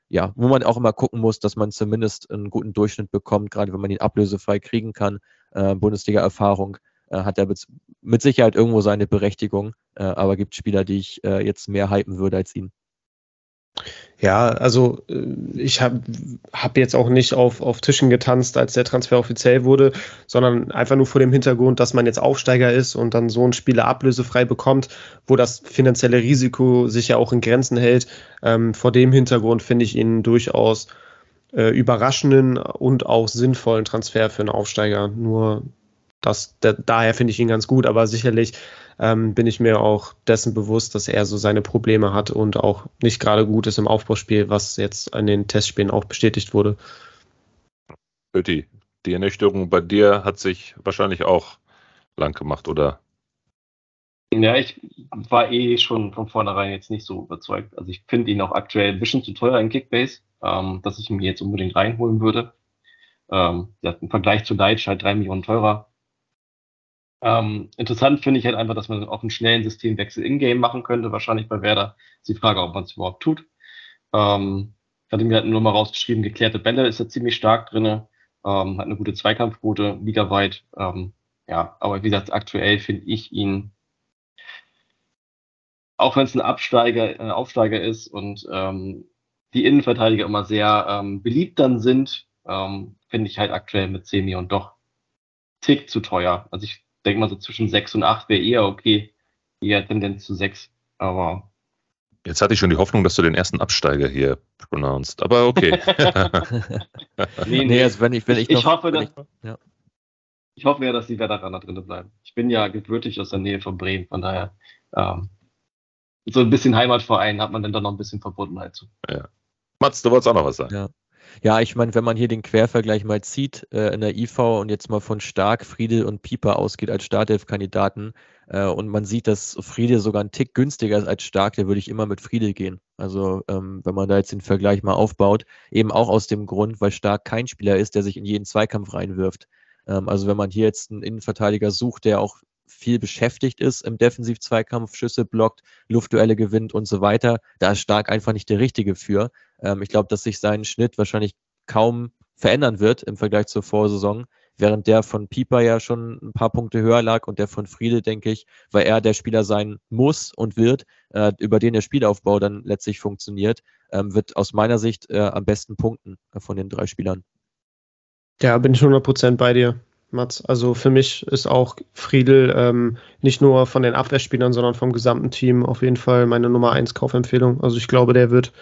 ja, wo man auch immer gucken muss, dass man zumindest einen guten Durchschnitt bekommt, gerade wenn man ihn ablösefrei kriegen kann. Äh, Bundesliga-Erfahrung äh, hat er mit Sicherheit irgendwo seine Berechtigung, äh, aber gibt Spieler, die ich äh, jetzt mehr hypen würde als ihn. Ja, also äh, ich habe hab jetzt auch nicht auf, auf Tischen getanzt, als der Transfer offiziell wurde, sondern einfach nur vor dem Hintergrund, dass man jetzt Aufsteiger ist und dann so einen Spieler ablösefrei bekommt, wo das finanzielle Risiko sich ja auch in Grenzen hält. Ähm, vor dem Hintergrund finde ich ihn durchaus äh, überraschenden und auch sinnvollen Transfer für einen Aufsteiger. Nur das, der, daher finde ich ihn ganz gut, aber sicherlich ähm, bin ich mir auch dessen bewusst, dass er so seine Probleme hat und auch nicht gerade gut ist im Aufbauspiel, was jetzt an den Testspielen auch bestätigt wurde. Öti, die Ernüchterung bei dir hat sich wahrscheinlich auch lang gemacht, oder? Ja, ich war eh schon von vornherein jetzt nicht so überzeugt. Also ich finde ihn auch aktuell ein bisschen zu teuer in Kickbase, ähm, dass ich ihn mir jetzt unbedingt reinholen würde. Ähm, im Vergleich zu Leitsch halt drei Millionen teurer. Ähm, interessant finde ich halt einfach, dass man auch einen schnellen Systemwechsel in-game machen könnte, wahrscheinlich bei Werder. Ist die Frage, ob man es überhaupt tut. Ähm, ich hatte mir halt nur mal rausgeschrieben, geklärte Bälle ist da ziemlich stark drinne, ähm, hat eine gute Zweikampfquote, ligaweit. Ähm, ja, aber wie gesagt, aktuell finde ich ihn auch wenn es ein Absteiger, äh, Aufsteiger ist und ähm, die Innenverteidiger immer sehr ähm, beliebt dann sind, ähm, finde ich halt aktuell mit 10 Millionen doch tick zu teuer. Also ich denke mal so zwischen 6 und 8 wäre eher okay, eher Tendenz zu 6, aber Jetzt hatte ich schon die Hoffnung, dass du den ersten Absteiger hier pronounced, aber okay. (laughs) (laughs) nee, nee, also wenn ich, wenn ich, ich, noch, hoffe, wenn dass, ich, ja. ich hoffe ja, dass die Veteraner drin bleiben. Ich bin ja gebürtig aus der Nähe von Bremen, von daher ähm, so ein bisschen Heimatverein hat man dann doch noch ein bisschen Verbundenheit zu. Ja. Mats, du wolltest auch noch was sagen. Ja. Ja, ich meine, wenn man hier den Quervergleich mal zieht äh, in der IV und jetzt mal von Stark, Friedel und Pieper ausgeht als Startelf-Kandidaten äh, und man sieht, dass Friedel sogar ein Tick günstiger ist als Stark, dann würde ich immer mit Friedel gehen. Also ähm, wenn man da jetzt den Vergleich mal aufbaut, eben auch aus dem Grund, weil Stark kein Spieler ist, der sich in jeden Zweikampf reinwirft. Ähm, also wenn man hier jetzt einen Innenverteidiger sucht, der auch viel beschäftigt ist im Defensiv-Zweikampf, Schüsse blockt, Luftduelle gewinnt und so weiter. Da ist Stark einfach nicht der Richtige für. Ähm, ich glaube, dass sich sein Schnitt wahrscheinlich kaum verändern wird im Vergleich zur Vorsaison, während der von Pieper ja schon ein paar Punkte höher lag und der von Friede, denke ich, weil er der Spieler sein muss und wird, äh, über den der Spielaufbau dann letztlich funktioniert, ähm, wird aus meiner Sicht äh, am besten punkten äh, von den drei Spielern. Ja, bin ich 100% bei dir. Mats. Also für mich ist auch Friedel ähm, nicht nur von den Abwehrspielern, sondern vom gesamten Team auf jeden Fall meine Nummer 1 Kaufempfehlung. Also ich glaube, der wird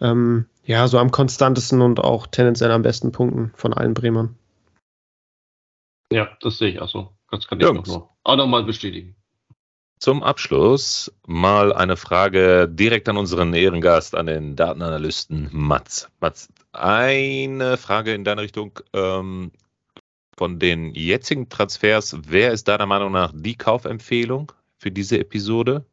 ähm, ja so am konstantesten und auch tendenziell am besten punkten von allen Bremern. Ja, das sehe ich auch so. Das kann ich Jungs. noch auch nochmal bestätigen. Zum Abschluss mal eine Frage direkt an unseren Ehrengast, an den Datenanalysten Mats. Mats, eine Frage in deine Richtung. Ähm, von den jetzigen Transfers, wer ist deiner Meinung nach die Kaufempfehlung für diese Episode?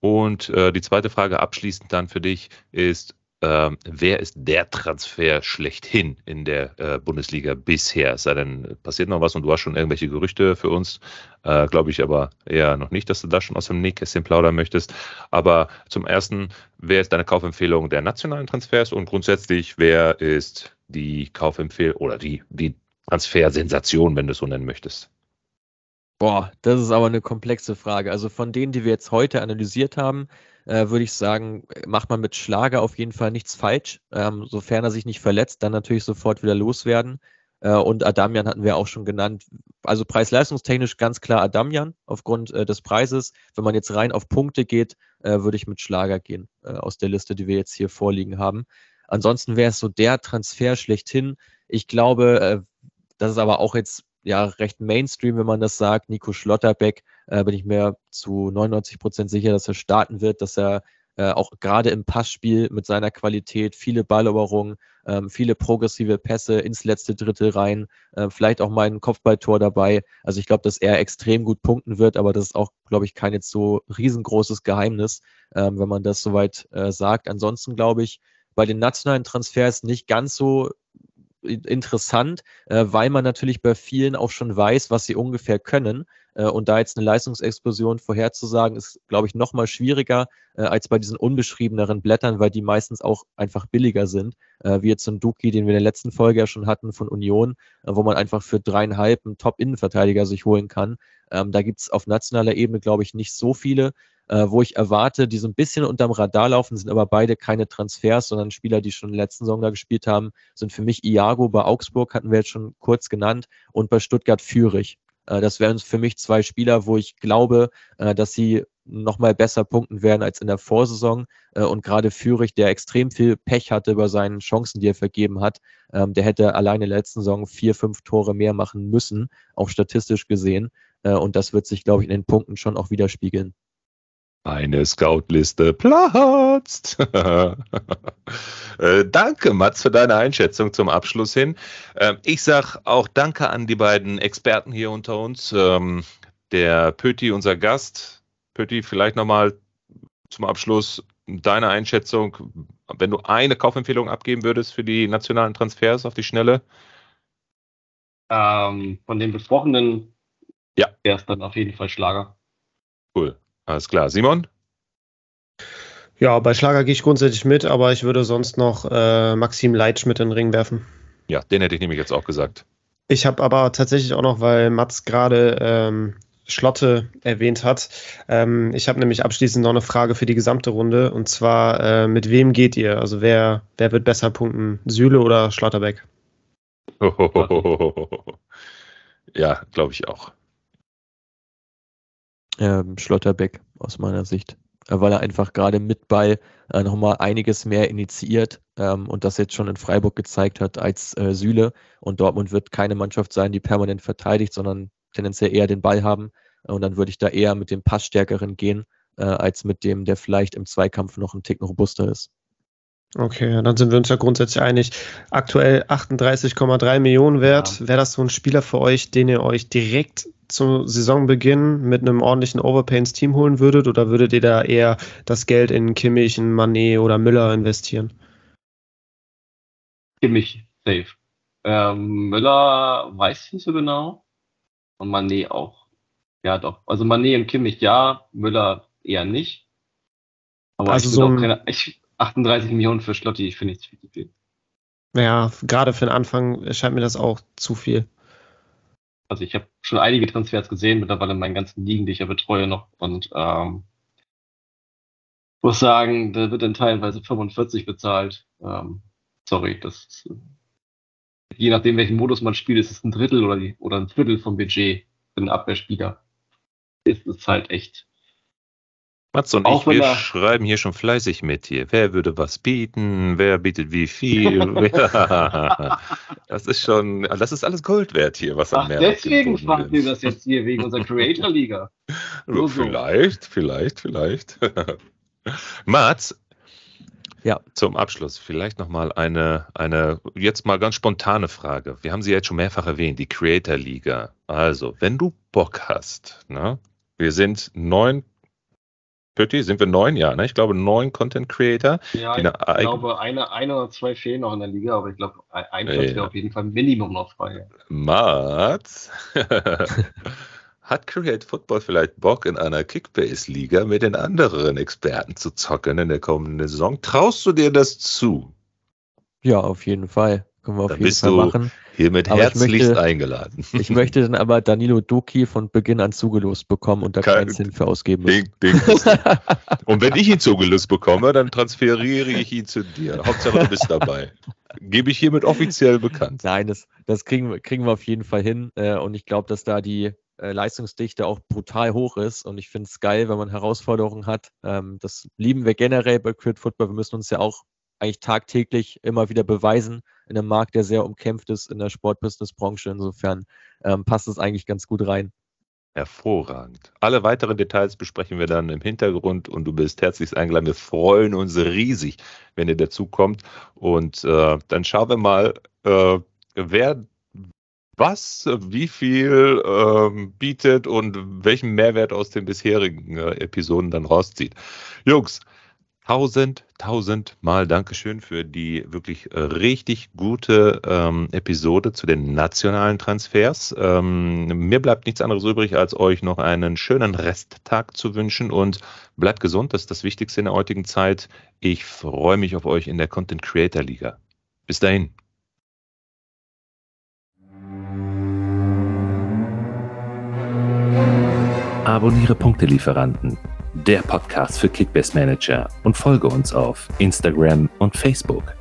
Und äh, die zweite Frage abschließend dann für dich ist, ähm, wer ist der Transfer schlechthin in der äh, Bundesliga bisher? Es sei denn, passiert noch was und du hast schon irgendwelche Gerüchte für uns. Äh, Glaube ich aber eher noch nicht, dass du da schon aus dem Nähkästchen plaudern möchtest. Aber zum ersten, wer ist deine Kaufempfehlung der nationalen Transfers und grundsätzlich, wer ist die Kaufempfehlung oder die, die Transfersensation, wenn du es so nennen möchtest? Boah, das ist aber eine komplexe Frage. Also von denen, die wir jetzt heute analysiert haben, äh, würde ich sagen, macht man mit Schlager auf jeden Fall nichts falsch. Ähm, sofern er sich nicht verletzt, dann natürlich sofort wieder loswerden. Äh, und Adamian hatten wir auch schon genannt. Also preis-leistungstechnisch ganz klar Adamian aufgrund äh, des Preises. Wenn man jetzt rein auf Punkte geht, äh, würde ich mit Schlager gehen äh, aus der Liste, die wir jetzt hier vorliegen haben. Ansonsten wäre es so der Transfer schlechthin. Ich glaube, äh, das ist aber auch jetzt ja recht Mainstream, wenn man das sagt. Nico Schlotterbeck äh, bin ich mir zu 99 Prozent sicher, dass er starten wird, dass er äh, auch gerade im Passspiel mit seiner Qualität viele Balleroberungen, ähm, viele progressive Pässe ins letzte Drittel rein, äh, vielleicht auch mal ein Kopfballtor dabei. Also ich glaube, dass er extrem gut punkten wird, aber das ist auch, glaube ich, kein jetzt so riesengroßes Geheimnis, ähm, wenn man das soweit äh, sagt. Ansonsten glaube ich, bei den nationalen Transfers nicht ganz so interessant, äh, weil man natürlich bei vielen auch schon weiß, was sie ungefähr können. Äh, und da jetzt eine Leistungsexplosion vorherzusagen, ist, glaube ich, noch mal schwieriger äh, als bei diesen unbeschriebeneren Blättern, weil die meistens auch einfach billiger sind, äh, wie jetzt so ein Duki, den wir in der letzten Folge ja schon hatten von Union, äh, wo man einfach für dreieinhalb einen Top-Innenverteidiger sich holen kann. Ähm, da gibt es auf nationaler Ebene, glaube ich, nicht so viele äh, wo ich erwarte, die so ein bisschen unterm Radar laufen, sind aber beide keine Transfers, sondern Spieler, die schon in der letzten Saison da gespielt haben, sind für mich Iago bei Augsburg, hatten wir jetzt schon kurz genannt, und bei Stuttgart Führig. Äh, das wären für mich zwei Spieler, wo ich glaube, äh, dass sie nochmal besser punkten werden als in der Vorsaison. Äh, und gerade Führig, der extrem viel Pech hatte über seinen Chancen, die er vergeben hat, ähm, der hätte alleine letzten Saison vier, fünf Tore mehr machen müssen, auch statistisch gesehen. Und das wird sich, glaube ich, in den Punkten schon auch widerspiegeln. Eine Scoutliste platzt. (laughs) äh, danke, Mats, für deine Einschätzung zum Abschluss hin. Ähm, ich sage auch Danke an die beiden Experten hier unter uns. Ähm, der Pöti, unser Gast. Pöti, vielleicht nochmal zum Abschluss deine Einschätzung, wenn du eine Kaufempfehlung abgeben würdest für die nationalen Transfers auf die Schnelle. Ähm, von den besprochenen ja. wäre es dann auf jeden Fall Schlager. Cool. Alles klar. Simon? Ja, bei Schlager gehe ich grundsätzlich mit, aber ich würde sonst noch äh, Maxim Leitsch mit in den Ring werfen. Ja, den hätte ich nämlich jetzt auch gesagt. Ich habe aber tatsächlich auch noch, weil Mats gerade ähm, Schlotte erwähnt hat. Ähm, ich habe nämlich abschließend noch eine Frage für die gesamte Runde und zwar, äh, mit wem geht ihr? Also wer, wer wird besser punkten? Süle oder Schlotterbeck? (laughs) Ja, glaube ich auch. Ähm, Schlotterbeck aus meiner Sicht. Äh, weil er einfach gerade mit Ball äh, nochmal einiges mehr initiiert ähm, und das jetzt schon in Freiburg gezeigt hat als äh, Süle. Und Dortmund wird keine Mannschaft sein, die permanent verteidigt, sondern tendenziell eher den Ball haben. Und dann würde ich da eher mit dem Passstärkeren gehen, äh, als mit dem, der vielleicht im Zweikampf noch ein Ticken robuster ist. Okay, dann sind wir uns ja grundsätzlich einig. Aktuell 38,3 Millionen wert. Ja. Wäre das so ein Spieler für euch, den ihr euch direkt zu Saisonbeginn mit einem ordentlichen Overpay ins Team holen würdet oder würdet ihr da eher das Geld in Kimmich, in Manet oder Müller investieren? Kimmich, safe. Ähm, Müller weiß ich nicht so genau. Und Manet auch. Ja, doch. Also Manet und Kimmich ja, Müller eher nicht. Aber also ich so ein, keine, ich, 38 Millionen für Schlotti, ich finde ich viel zu viel. Ja, gerade für den Anfang erscheint mir das auch zu viel. Also ich habe schon einige Transfers gesehen, mittlerweile in meinen ganzen Ligen, die ich ja betreue noch. Und ähm, muss sagen, da wird dann teilweise 45 bezahlt. Ähm, sorry, das ist, je nachdem, welchen Modus man spielt, ist es ein Drittel oder, die, oder ein Viertel vom Budget für einen Abwehrspieler. Ist es halt echt Mats und Auch ich, wir schreiben hier schon fleißig mit hier. Wer würde was bieten? Wer bietet wie viel? (laughs) (laughs) das ist schon, das ist alles Gold wert hier, was am Ach, Deswegen machen wir das jetzt hier wegen unserer Creator-Liga. (laughs) So, vielleicht, vielleicht, vielleicht. Mats, ja. Zum Abschluss vielleicht nochmal eine, eine, jetzt mal ganz spontane Frage. Wir haben sie jetzt schon mehrfach erwähnt, die Creator Liga. Also, wenn du Bock hast, ne? wir sind neun Pötti, sind wir neun? Ja, ne? Ich glaube neun Content Creator. Ja, ich glaube, eine, eine oder zwei fehlen noch in der Liga, aber ich glaube, ein Platz wäre auf jeden Fall Minimum noch frei. Mats, (laughs) hat Create Football vielleicht Bock, in einer Kickbase-Liga mit den anderen Experten zu zocken in der kommenden Saison? Traust du dir das zu? Ja, auf jeden Fall. Können wir auf dann jeden bist Fall du machen. Hiermit herzlichst möchte, eingeladen. Ich möchte dann aber Danilo Doki von Beginn an zugelost bekommen und da keinen Sinn für ausgeben müssen. Ding, ding. (laughs) und wenn ich ihn zugelost bekomme, dann transferiere ich ihn zu dir. Hauptsache du bist dabei. Gebe ich hiermit offiziell bekannt. Nein, das, das kriegen, kriegen wir auf jeden Fall hin. Äh, und ich glaube, dass da die äh, Leistungsdichte auch brutal hoch ist. Und ich finde es geil, wenn man Herausforderungen hat. Ähm, das lieben wir generell bei Crit Football. Wir müssen uns ja auch eigentlich tagtäglich immer wieder beweisen in einem Markt, der sehr umkämpft ist in der Sportbusiness-Branche. Insofern ähm, passt es eigentlich ganz gut rein. Hervorragend. Alle weiteren Details besprechen wir dann im Hintergrund und du bist herzlichst eingeladen. Wir freuen uns riesig, wenn ihr dazu kommt. Und äh, dann schauen wir mal, äh, wer was, wie viel ähm, bietet und welchen Mehrwert aus den bisherigen äh, Episoden dann rauszieht. Jungs, tausend, tausend Mal Dankeschön für die wirklich äh, richtig gute ähm, Episode zu den nationalen Transfers. Ähm, mir bleibt nichts anderes übrig, als euch noch einen schönen Resttag zu wünschen und bleibt gesund, das ist das Wichtigste in der heutigen Zeit. Ich freue mich auf euch in der Content Creator Liga. Bis dahin. Abonniere Punktelieferanten der Podcast für Kickbase Manager und folge uns auf Instagram und Facebook.